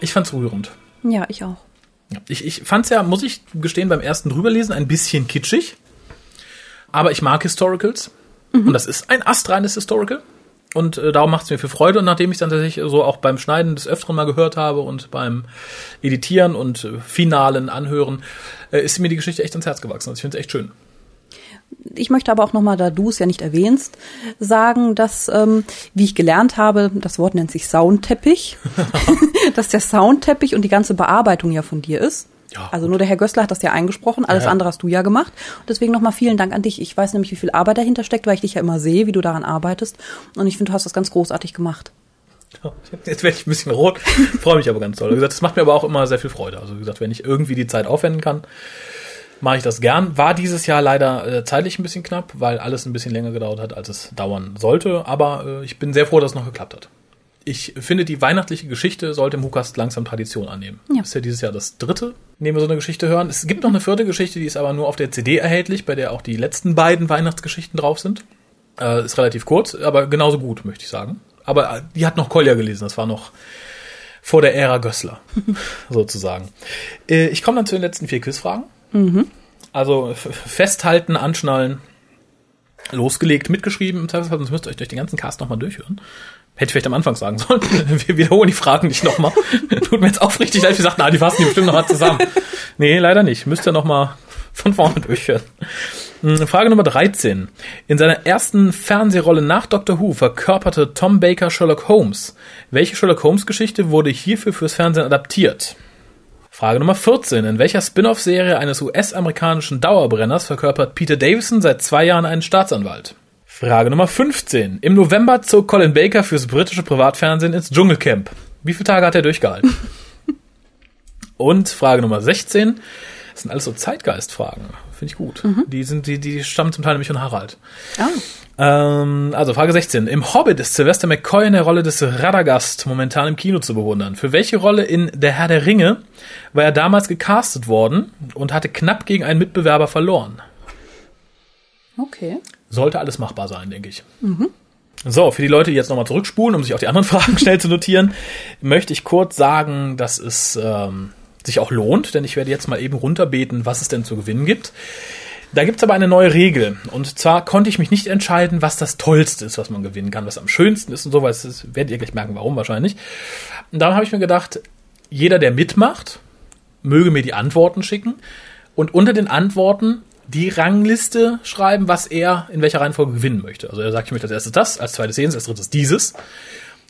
Ich fand's rührend. Ja, ich auch. Ich, ich fand's ja, muss ich gestehen, beim ersten drüberlesen ein bisschen kitschig. Aber ich mag Historicals. Mhm. Und das ist ein astreines Historical. Und äh, darum macht's mir viel Freude. Und nachdem ich dann tatsächlich so auch beim Schneiden des Öfteren mal gehört habe und beim Editieren und äh, finalen Anhören, äh, ist mir die Geschichte echt ans Herz gewachsen. Also ich finde es echt schön. Ich möchte aber auch nochmal, da du es ja nicht erwähnst, sagen, dass, ähm, wie ich gelernt habe, das Wort nennt sich Soundteppich, dass der Soundteppich und die ganze Bearbeitung ja von dir ist. Ja, also nur der Herr Gößler hat das ja eingesprochen, alles ja, andere hast du ja gemacht. Und deswegen nochmal vielen Dank an dich. Ich weiß nämlich, wie viel Arbeit dahinter steckt, weil ich dich ja immer sehe, wie du daran arbeitest. Und ich finde, du hast das ganz großartig gemacht. Jetzt werde ich ein bisschen rot, freue mich aber ganz toll. Wie gesagt, das macht mir aber auch immer sehr viel Freude. Also wie gesagt, wenn ich irgendwie die Zeit aufwenden kann, mache ich das gern. War dieses Jahr leider äh, zeitlich ein bisschen knapp, weil alles ein bisschen länger gedauert hat, als es dauern sollte. Aber äh, ich bin sehr froh, dass es noch geklappt hat. Ich finde, die weihnachtliche Geschichte sollte im Hukast langsam Tradition annehmen. Ja. Ist ja dieses Jahr das dritte, indem wir so eine Geschichte hören. Es gibt noch eine vierte Geschichte, die ist aber nur auf der CD erhältlich, bei der auch die letzten beiden Weihnachtsgeschichten drauf sind. Äh, ist relativ kurz, aber genauso gut, möchte ich sagen. Aber äh, die hat noch Kolja gelesen, das war noch vor der Ära Gössler, sozusagen. Äh, ich komme dann zu den letzten vier Quizfragen. Mhm. Also festhalten, anschnallen, losgelegt, mitgeschrieben im Zweifelsfall, sonst müsst ihr euch durch den ganzen Cast nochmal durchhören. Hätte ich vielleicht am Anfang sagen sollen. Wir wiederholen die Fragen nicht nochmal. Tut mir jetzt aufrichtig leid, wir sagten, na, die fassen die bestimmt nochmal zusammen. Nee, leider nicht. Müsst ihr nochmal von vorne durchhören. Hm, Frage Nummer 13. In seiner ersten Fernsehrolle nach Doctor Who verkörperte Tom Baker Sherlock Holmes. Welche Sherlock Holmes Geschichte wurde hierfür fürs Fernsehen adaptiert? Frage Nummer 14. In welcher Spin-off-Serie eines US-amerikanischen Dauerbrenners verkörpert Peter Davison seit zwei Jahren einen Staatsanwalt? Frage Nummer 15. Im November zog Colin Baker fürs britische Privatfernsehen ins Dschungelcamp. Wie viele Tage hat er durchgehalten? Und Frage Nummer 16. Das sind alles so Zeitgeistfragen. Finde ich gut. Mhm. Die sind, die, die stammen zum Teil nämlich von Harald. Ah. Ähm, also Frage 16. Im Hobbit ist Sylvester McCoy in der Rolle des Radagast momentan im Kino zu bewundern. Für welche Rolle in Der Herr der Ringe war er damals gecastet worden und hatte knapp gegen einen Mitbewerber verloren? Okay. Sollte alles machbar sein, denke ich. Mhm. So, für die Leute, die jetzt nochmal zurückspulen, um sich auch die anderen Fragen schnell zu notieren, möchte ich kurz sagen, dass es ähm, sich auch lohnt, denn ich werde jetzt mal eben runterbeten, was es denn zu gewinnen gibt. Da gibt's aber eine neue Regel. Und zwar konnte ich mich nicht entscheiden, was das Tollste ist, was man gewinnen kann, was am schönsten ist und so, weil das werdet ihr gleich merken, warum wahrscheinlich. Und darum habe ich mir gedacht, jeder, der mitmacht, möge mir die Antworten schicken und unter den Antworten die Rangliste schreiben, was er in welcher Reihenfolge gewinnen möchte. Also er sagt, ich möchte als erstes das, als zweites jenes, als drittes dieses.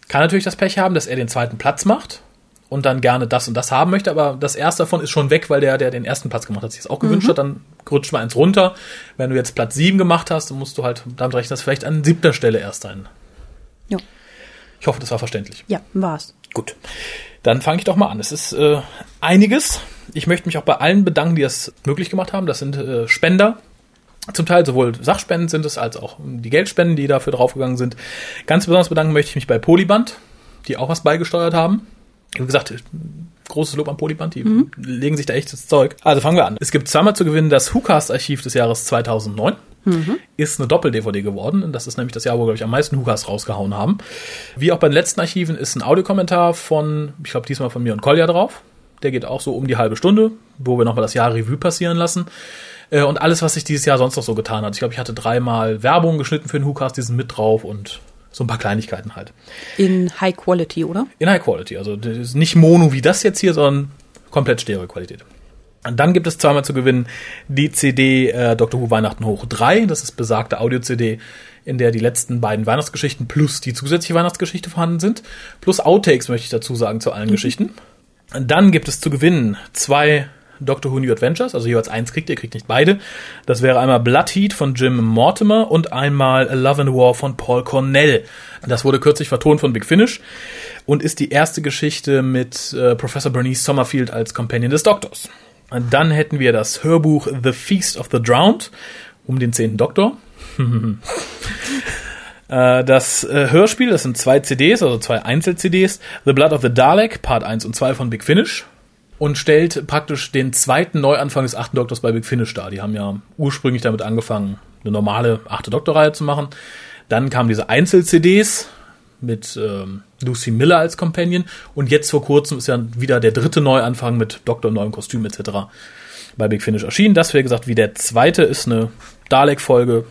Kann natürlich das Pech haben, dass er den zweiten Platz macht und dann gerne das und das haben möchte, aber das erste davon ist schon weg, weil der, der den ersten Platz gemacht hat, sich das auch gewünscht mhm. hat, dann rutscht mal eins runter. Wenn du jetzt Platz sieben gemacht hast, dann musst du halt damit rechnen, dass vielleicht an siebter Stelle erst ein. Ja. Ich hoffe, das war verständlich. Ja, war's. Gut. Dann fange ich doch mal an. Es ist äh, einiges. Ich möchte mich auch bei allen bedanken, die es möglich gemacht haben. Das sind äh, Spender, zum Teil sowohl Sachspenden sind es, als auch die Geldspenden, die dafür draufgegangen sind. Ganz besonders bedanken möchte ich mich bei Polyband, die auch was beigesteuert haben wie gesagt, großes Lob an Polyband, die mhm. legen sich da echtes Zeug. Also fangen wir an. Es gibt zweimal zu gewinnen das WhoCast-Archiv des Jahres 2009. Mhm. Ist eine Doppel-DVD geworden. Das ist nämlich das Jahr, wo, glaube ich, am meisten WhoCast rausgehauen haben. Wie auch bei den letzten Archiven ist ein Audiokommentar von, ich glaube, diesmal von mir und Kolja drauf. Der geht auch so um die halbe Stunde, wo wir nochmal das Jahr Revue passieren lassen. Äh, und alles, was sich dieses Jahr sonst noch so getan hat. Ich glaube, ich hatte dreimal Werbung geschnitten für den WhoCast, die sind mit drauf und so ein paar Kleinigkeiten halt. In High Quality, oder? In High Quality. Also das ist nicht Mono wie das jetzt hier, sondern komplett Stereo-Qualität. Und dann gibt es zweimal zu gewinnen die CD äh, Dr. Who Weihnachten hoch 3. Das ist besagte Audio-CD, in der die letzten beiden Weihnachtsgeschichten plus die zusätzliche Weihnachtsgeschichte vorhanden sind. Plus Outtakes möchte ich dazu sagen zu allen mhm. Geschichten. Und dann gibt es zu gewinnen zwei Doctor Who New Adventures, also jeweils eins kriegt ihr, kriegt nicht beide. Das wäre einmal Blood Heat von Jim Mortimer und einmal Love and War von Paul Cornell. Das wurde kürzlich vertont von Big Finish und ist die erste Geschichte mit äh, Professor Bernice Sommerfield als Companion des Doktors. Und dann hätten wir das Hörbuch The Feast of the Drowned um den zehnten Doktor. Äh, das äh, Hörspiel, das sind zwei CDs, also zwei Einzel-CDs, The Blood of the Dalek, Part 1 und 2 von Big Finish und stellt praktisch den zweiten Neuanfang des achten Doktors bei Big Finish dar. Die haben ja ursprünglich damit angefangen, eine normale achte Doktorreihe zu machen. Dann kamen diese Einzel-CDs mit ähm, Lucy Miller als Companion und jetzt vor kurzem ist ja wieder der dritte Neuanfang mit Doktor neuem Kostüm etc. bei Big Finish erschienen. Das wäre gesagt, wie der zweite ist eine Dalek-Folge.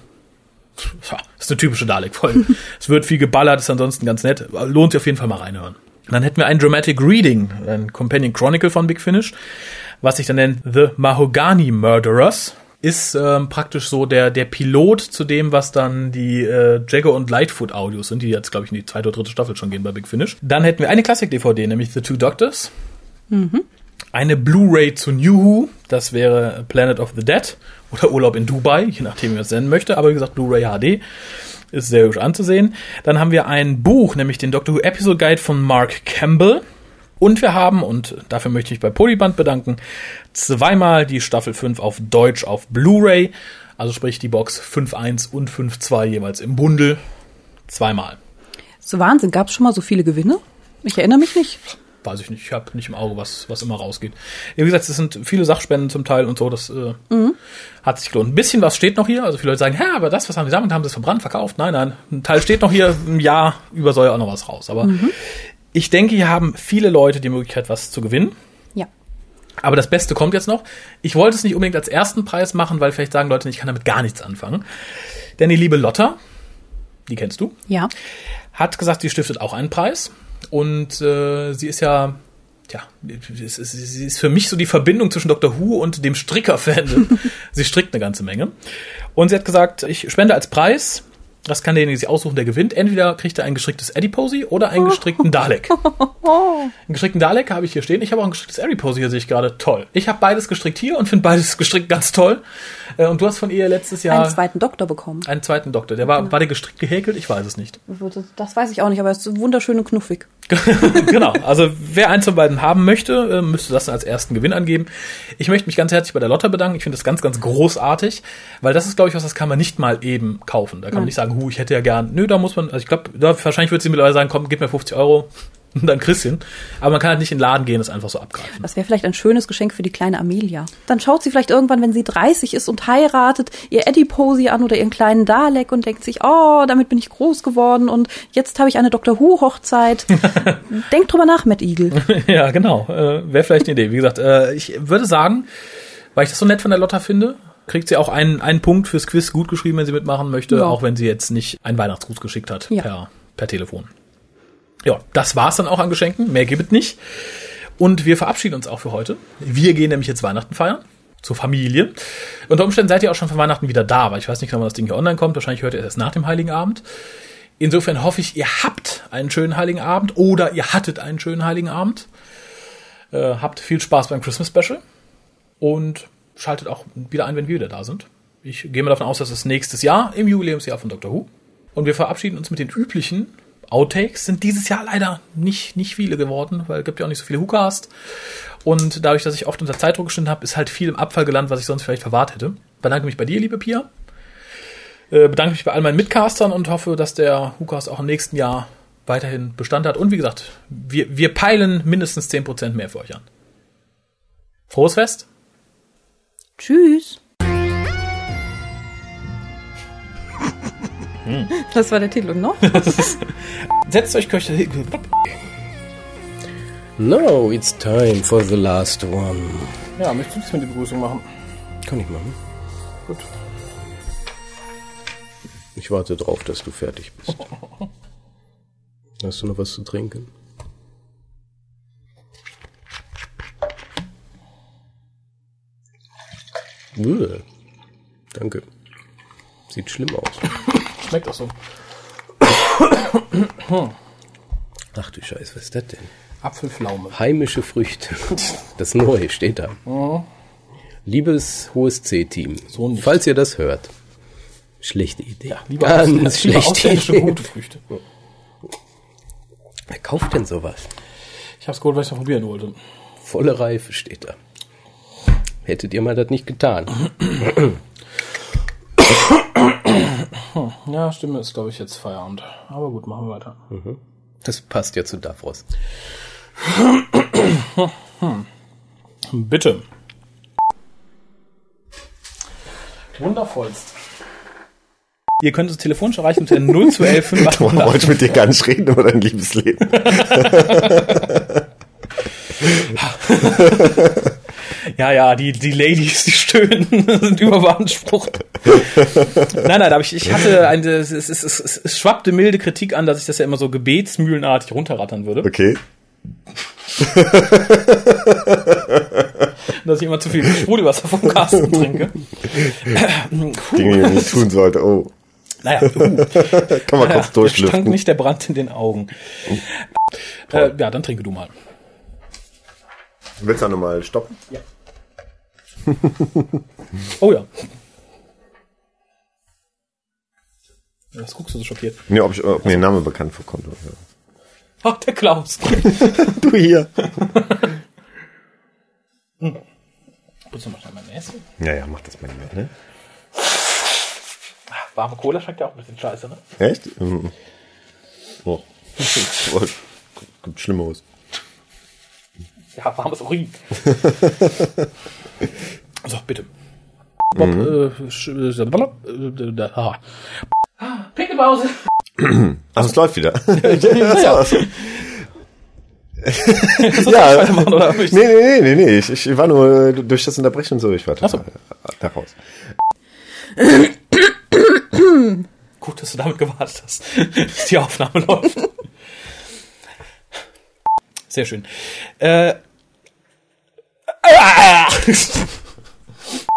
Ja, ist eine typische Dalek-Folge. es wird viel geballert, ist ansonsten ganz nett. Lohnt sich auf jeden Fall mal reinhören. Dann hätten wir ein Dramatic Reading, ein Companion Chronicle von Big Finish, was sich dann nennt The Mahogany Murderers. Ist ähm, praktisch so der, der Pilot zu dem, was dann die äh, Jagger und Lightfoot Audios sind, die jetzt, glaube ich, in die zweite oder dritte Staffel schon gehen bei Big Finish. Dann hätten wir eine Klassik-DVD, nämlich The Two Doctors. Mhm. Eine Blu-ray zu New Who, das wäre Planet of the Dead oder Urlaub in Dubai, je nachdem, wie man es nennen möchte. Aber wie gesagt, Blu-ray HD ist sehr hübsch anzusehen. Dann haben wir ein Buch, nämlich den Doctor Who Episode Guide von Mark Campbell. Und wir haben, und dafür möchte ich bei Polyband bedanken, zweimal die Staffel 5 auf Deutsch auf Blu-ray. Also sprich die Box 5.1 und 5.2 jeweils im Bundel. Zweimal. So Wahnsinn, gab es schon mal so viele Gewinne? Ich erinnere mich nicht. Weiß ich nicht, ich habe nicht im Auge, was, was immer rausgeht. Wie gesagt, es sind viele Sachspenden zum Teil und so, das äh, Mhm. hat sich gelohnt. Ein bisschen was steht noch hier, also viele Leute sagen, ja, aber das, was haben die gesammelt, haben sie es verbrannt, verkauft. Nein, nein, ein Teil steht noch hier, im Jahr über soll ja auch noch was raus. Aber Mhm. ich denke, hier haben viele Leute die Möglichkeit, was zu gewinnen. Ja. Aber das Beste kommt jetzt noch. Ich wollte es nicht unbedingt als ersten Preis machen, weil vielleicht sagen Leute, ich kann damit gar nichts anfangen. Denn die liebe Lotta, die kennst du, Ja. hat gesagt, sie stiftet auch einen Preis. Und äh, sie ist ja, ja, es ist- sie ist für mich so die Verbindung zwischen Dr. Who und dem Stricker-Fan. sie strickt eine ganze Menge. Und sie hat gesagt, ich spende als Preis, das kann derjenige sich aussuchen, der gewinnt. Entweder kriegt er ein gestricktes Adiposy oder einen gestrickten Dalek. Einen gestrickten Dalek habe ich hier stehen. Ich habe auch ein gestricktes Adiposy hier, sehe ich gerade. Toll. Ich habe beides gestrickt hier und finde beides gestrickt ganz toll. Äh, Und du hast von ihr letztes Jahr Einen zweiten Doktor bekommen. einen zweiten Doktor. Der war, war der gestrickt gehäkelt? Ich weiß es nicht. Das, weiß ich auch nicht, aber es ist wunderschön und knuffig. genau. Also wer eins von beiden haben möchte, äh, müsste das als ersten Gewinn angeben. Ich möchte mich ganz herzlich bei der Lotta bedanken. Ich finde das ganz, ganz großartig, weil das ist, glaube ich, was, das kann man nicht mal eben kaufen. Da kann man Nein. nicht sagen, hu, ich hätte ja gern. Nö, da muss man, also ich glaube, da wahrscheinlich wird sie mittlerweile sagen, komm, gib mir 50 Euro und dann kriegst du ihn. Aber man kann halt nicht in den Laden gehen, das einfach so abgreifen. Das wäre vielleicht ein schönes Geschenk für die kleine Amelia. Dann schaut sie vielleicht irgendwann, wenn sie 30 ist und heiratet, ihr Adiposy an oder ihren kleinen Dalek und denkt sich, oh, damit bin ich groß geworden und jetzt habe ich eine Dr. Who-Hochzeit. Denkt drüber nach, Matt Eagle. ja, genau. Äh, Wäre vielleicht eine Idee. Wie gesagt, äh, ich würde sagen, weil ich das so nett von der Lotta finde, kriegt sie auch einen, einen Punkt fürs Quiz gut geschrieben, wenn sie mitmachen möchte, Ja. auch wenn sie jetzt nicht einen Weihnachtsgruß geschickt hat Ja. per, per Telefon. Ja, das war's dann auch an Geschenken. Mehr gibt es nicht. Und wir verabschieden uns auch für heute. Wir gehen nämlich jetzt Weihnachten feiern. Zur Familie. Unter Umständen seid ihr auch schon von Weihnachten wieder da, weil ich weiß nicht, wann das Ding hier online kommt. Wahrscheinlich hört ihr es erst nach dem Heiligen Abend. Insofern hoffe ich, ihr habt einen schönen Heiligen Abend oder ihr hattet einen schönen Heiligen Abend. Äh, habt viel Spaß beim Christmas Special und schaltet auch wieder ein, wenn wir wieder da sind. Ich gehe mal davon aus, dass es nächstes Jahr im Jubiläumsjahr von Dr. Who. Und wir verabschieden uns mit den üblichen Outtakes. Sind dieses Jahr leider nicht, nicht viele geworden, weil es gibt ja auch nicht so viele WhoCast. Und dadurch, dass ich oft unter Zeitdruck gestanden habe, ist halt viel im Abfall gelandet, was ich sonst vielleicht verwahrt hätte. Bedanke mich bei dir, liebe Pia. Äh, bedanke mich bei all meinen Mitcastern und hoffe, dass der WhoCast auch im nächsten Jahr weiterhin Bestand hat. Und wie gesagt, wir, wir peilen mindestens 10% mehr für euch an. Frohes Fest! Tschüss. Das war der Titel, noch? Setzt euch Köche. Now it's time for the last one. Ja, möchtest du diesmal die Begrüßung machen? Kann ich machen. Gut. Ich warte drauf, dass du fertig bist. Hast du noch was zu trinken? Uah. Danke. Sieht schlimm aus. Schmeckt auch so. Ach du Scheiße, was ist das denn? Apfelpflaume. Heimische Früchte. Das Neue steht da. Mhm. Liebes hohes C-Team, falls ihr das hört. Schlechte Idee. Ja, lieber Ganz aus- schlechte Idee. gute Früchte. Wer kauft denn sowas? Ich hab's geholt, weil ich noch probieren wollte. Volle Reife steht da. Hättet ihr mal das nicht getan. Ja, Stimme ist, glaube ich, jetzt Feierabend. Aber gut, machen wir weiter. Mhm. Das passt ja zu Davros. Bitte. Wundervollst. Ihr könnt uns telefonisch erreichen unter 0211 Du wolltest mit dir gar nicht reden über dein Liebesleben. Ja, ja, die, die Ladies, die stöhnen, sind überbeansprucht. nein, nein, aber ich, ich hatte eine, es, es, es, es, es schwappte milde Kritik an, dass ich das ja immer so gebetsmühlenartig runterrattern würde. Okay. dass ich immer zu viel Sprudelwasser vom Carsten trinke. Dinge, die man nicht tun sollte. Oh. Naja, uh. Kann man kurz Mir stank durchlüften. nicht der Brand in den Augen. Äh, ja, dann trinke du mal. Willst du nochmal stoppen? Ja. Oh ja. Was guckst du so schockiert? Nee, ob, ich, ob mir der Name bekannt vorkommt. oder so. Ach, der Klaus. Du hier. hm. Putz mal schnell mein Näschen. Ja, ja, mach das mal nicht mehr, ne? Warme Cola schmeckt ja auch ein bisschen scheiße, ne? Echt? Mhm. Oh, Gibt Schlimmeres. Ja, warmes Urin. so, bitte. Bob, Mhm. äh, sch- äh, blablab, äh, da- ah. Pinkelpause. Also es läuft wieder. Ja. So. ja, oder? nee, nee, nee, nee, nee. Ich, ich war nur äh, durch das Unterbrechen und so, ich war total da raus. Gut, dass du damit gewartet hast, bis die Aufnahme läuft. Sehr schön. Äh,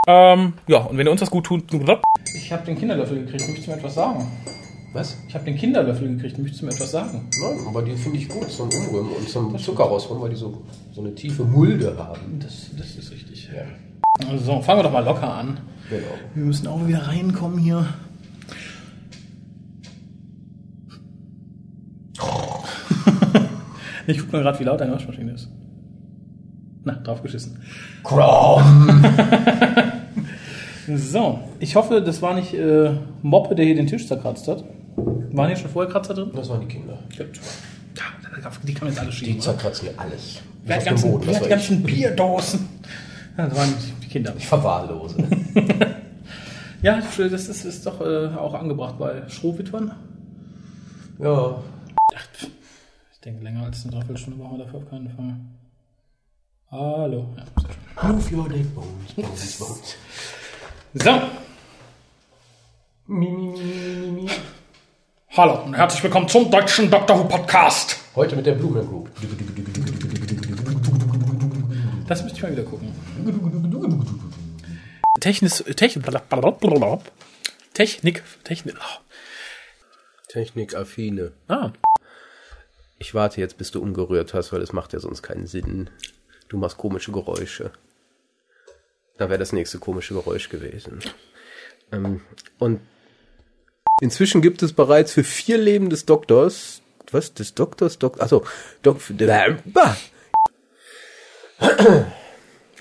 ähm, ja, und wenn ihr uns das gut tut, ich habe den Kinderlöffel gekriegt, möchtest du mir etwas sagen? Was? Ich habe den Kinderlöffel gekriegt, möchtest du mir etwas sagen? Nein, aber die finde ich gut zum Umrühren und zum Zucker rausholen, weil die so, so eine tiefe Mulde haben. Das, das ist richtig. Ja. Also, fangen wir doch mal locker an. Genau. Wir müssen auch wieder reinkommen hier. Ich guck mal gerade, wie laut deine Waschmaschine ist. Na, drauf geschissen. Kram. so, ich hoffe, das war nicht äh, Moppe, der hier den Tisch zerkratzt hat. Waren hier schon vorher Kratzer drin? Das waren die Kinder. Ja, die kann man jetzt alle schieben. Die zerkratzen hier alles. Wer hat ganzen, Boden, war ganzen. Bierdosen? Das waren die Kinder. Ich verwahrlose. ja, das ist, ist doch äh, auch angebracht bei Strohwitwern. Ja. Ich denke, länger als eine Dreiviertelstunde brauchen wir dafür auf keinen Fall. Hallo. Ja. Move your dead bones, bones, bones. So. Mi, mi, mi, mi. Hallo und herzlich willkommen zum deutschen Dr. Who Podcast. Heute mit der Blumen Group. Das müsste ich mal wieder gucken. Technis, Technik, Technik, Technik. Technikaffine. Ah. Ich warte jetzt, bis du umgerührt hast, weil es macht ja sonst keinen Sinn. Du machst komische Geräusche. Da wäre das nächste komische Geräusch gewesen. Ähm, und inzwischen gibt es bereits für vier Leben des Doktors, was, des Doktors, Dok, achso, Dok.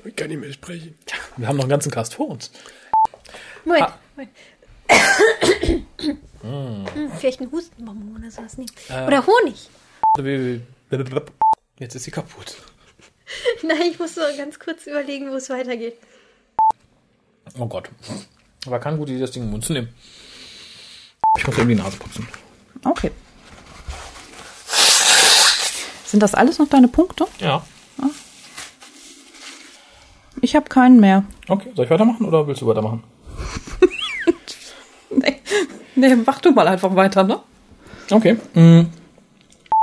Ich kann nicht mehr sprechen. Wir haben noch einen ganzen Cast vor uns. Moment, Ah. Moment. Hm, Vielleicht ein Hustenbonbon oder sowas nehmen. Äh. Oder Honig. Jetzt ist sie kaputt. Nein, ich muss so ganz kurz überlegen, wo es weitergeht. Oh Gott. Aber kann gut, das Ding im Mund zu nehmen. Ich muss irgendwie die Nase putzen. Okay. Sind das alles noch deine Punkte? Ja. Ich habe keinen mehr. Okay, soll ich weitermachen oder willst du weitermachen? Nee, mach du mal einfach weiter, ne? Okay. Mm.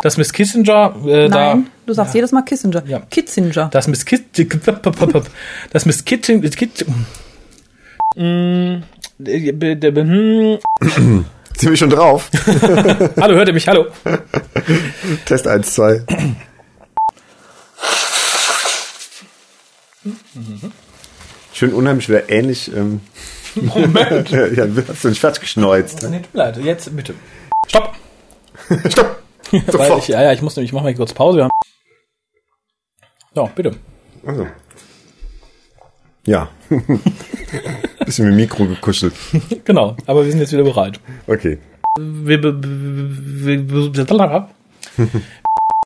Das Miss Kissinger, äh, da. Nein, du sagst jedes Mal Kissinger. Ja. Kissinger. Das Miss Kit, das Miss Kitchen, Kit, b- d- b- hm. Sind wir schon drauf? Hallo, hört ihr mich? Hallo. Test 1, 2. Schön unheimlich wieder ähnlich. Ähm, Moment. ja, ja, hast du nicht fertig geschneuzt. Nee, tut mir leid. Jetzt bitte. Stopp. Stopp. Weil ich, ja, ja, ich muss nämlich, ich mach mal kurz Pause. Wir so, bitte. Also. Ja. Bisschen mit dem Mikro gekuschelt. Genau, aber wir sind jetzt wieder bereit. Okay. Wir, be- wir, wir,